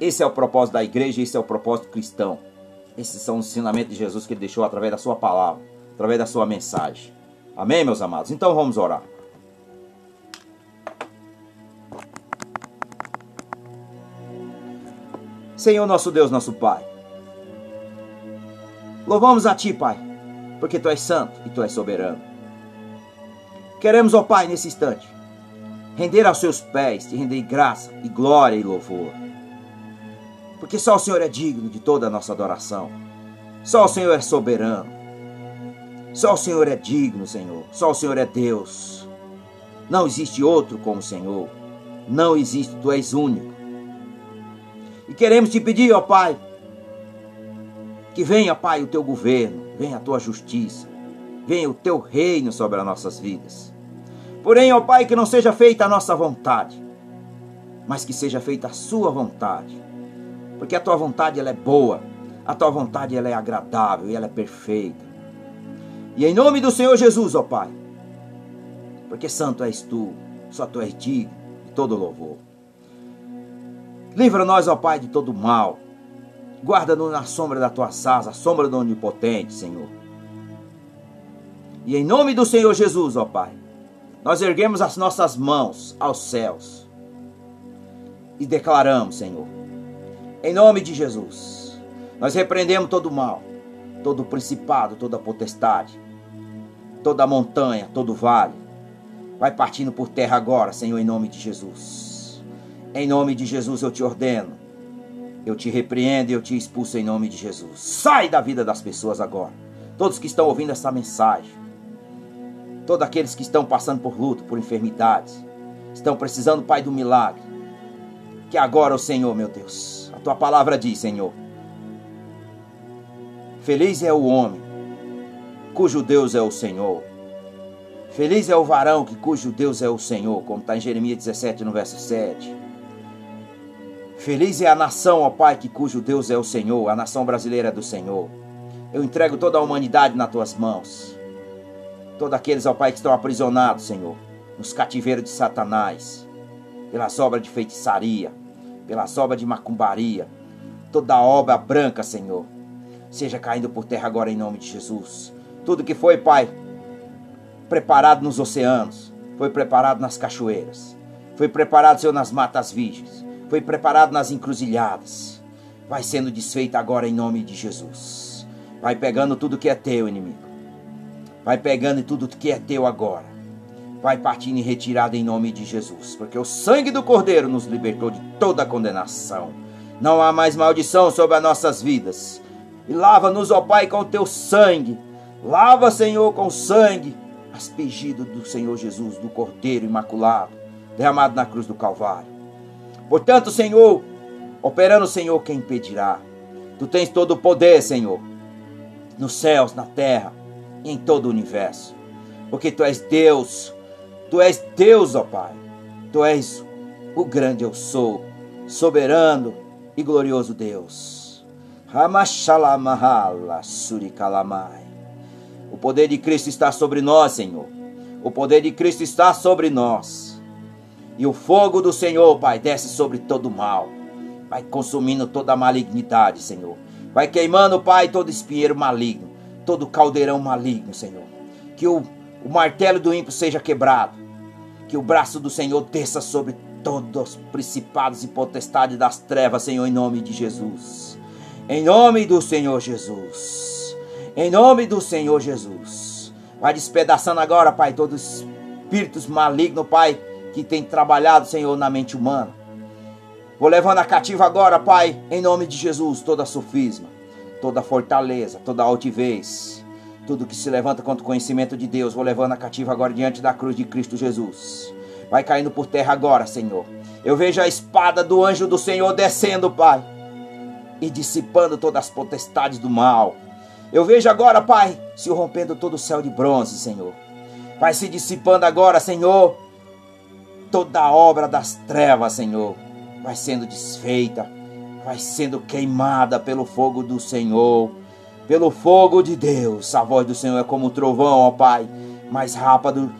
Esse é o propósito da igreja, esse é o propósito cristão. Esses são os ensinamentos de Jesus que ele deixou através da sua palavra, através da sua mensagem. Amém, meus amados? Então vamos orar. Senhor nosso Deus, nosso Pai. Louvamos a Ti, Pai, porque Tu és santo e Tu és soberano. Queremos, ó Pai, nesse instante, render aos Seus pés, te render graça e glória e louvor. Porque só o Senhor é digno de toda a nossa adoração. Só o Senhor é soberano. Só o Senhor é digno, Senhor. Só o Senhor é Deus. Não existe outro como o Senhor. Não existe, Tu és único. E queremos te pedir, ó Pai, que venha, Pai, o teu governo, venha a tua justiça, venha o teu reino sobre as nossas vidas. Porém, ó Pai, que não seja feita a nossa vontade, mas que seja feita a sua vontade. Porque a tua vontade ela é boa, a tua vontade ela é agradável e ela é perfeita. E em nome do Senhor Jesus, ó Pai, porque santo és tu, só tu és digno de todo louvor. Livra-nos, ó Pai, de todo mal. Guarda-nos na sombra da tua asas, a sombra do Onipotente, Senhor. E em nome do Senhor Jesus, ó Pai, nós erguemos as nossas mãos aos céus e declaramos, Senhor, em nome de Jesus, nós repreendemos todo o mal, todo o principado, toda a potestade, toda a montanha, todo o vale. Vai partindo por terra agora, Senhor, em nome de Jesus. Em nome de Jesus eu te ordeno. Eu te repreendo e eu te expulso em nome de Jesus. Sai da vida das pessoas agora. Todos que estão ouvindo essa mensagem. Todos aqueles que estão passando por luto, por enfermidades. Estão precisando, Pai, do milagre. Que agora, o Senhor, meu Deus, a tua palavra diz, Senhor. Feliz é o homem cujo Deus é o Senhor. Feliz é o varão que cujo Deus é o Senhor, como está em Jeremias 17, no verso 7. Feliz é a nação, ó Pai, que cujo Deus é o Senhor, a nação brasileira é do Senhor. Eu entrego toda a humanidade nas tuas mãos. Todos aqueles, ó Pai, que estão aprisionados, Senhor, nos cativeiros de Satanás, pelas obras de feitiçaria, pelas obras de macumbaria, toda obra branca, Senhor, seja caindo por terra agora em nome de Jesus. Tudo que foi, Pai, preparado nos oceanos, foi preparado nas cachoeiras, foi preparado, Senhor, nas matas virgens foi preparado nas encruzilhadas, vai sendo desfeita agora em nome de Jesus. Vai pegando tudo que é teu, inimigo. Vai pegando tudo que é teu agora. Vai partindo em retirada em nome de Jesus, porque o sangue do Cordeiro nos libertou de toda condenação. Não há mais maldição sobre as nossas vidas. E lava-nos, ó Pai, com o teu sangue. Lava, Senhor, com o sangue aspergido do Senhor Jesus, do Cordeiro imaculado, derramado na cruz do Calvário. Portanto, Senhor, operando, Senhor, quem impedirá? Tu tens todo o poder, Senhor, nos céus, na terra, em todo o universo. Porque tu és Deus, tu és Deus, ó Pai. Tu és o grande eu sou, soberano e glorioso Deus. O poder de Cristo está sobre nós, Senhor. O poder de Cristo está sobre nós. E o fogo do Senhor, Pai, desce sobre todo o mal. Vai consumindo toda a malignidade, Senhor. Vai queimando, Pai, todo espinheiro maligno, todo caldeirão maligno, Senhor. Que o, o martelo do ímpio seja quebrado. Que o braço do Senhor desça sobre todos os principados e potestades das trevas, Senhor, em nome de Jesus. Em nome do Senhor Jesus. Em nome do Senhor Jesus. Vai despedaçando agora, Pai, todos os espíritos malignos, Pai que tem trabalhado, Senhor, na mente humana. Vou levando a cativa agora, Pai, em nome de Jesus, toda sofisma, toda fortaleza, toda altivez, tudo que se levanta contra o conhecimento de Deus, vou levando a cativa agora diante da cruz de Cristo Jesus. Vai caindo por terra agora, Senhor. Eu vejo a espada do anjo do Senhor descendo, Pai, e dissipando todas as potestades do mal. Eu vejo agora, Pai, se rompendo todo o céu de bronze, Senhor. Vai se dissipando agora, Senhor, toda a obra das trevas, Senhor, vai sendo desfeita, vai sendo queimada pelo fogo do Senhor, pelo fogo de Deus. A voz do Senhor é como um trovão, ó Pai, mais rápido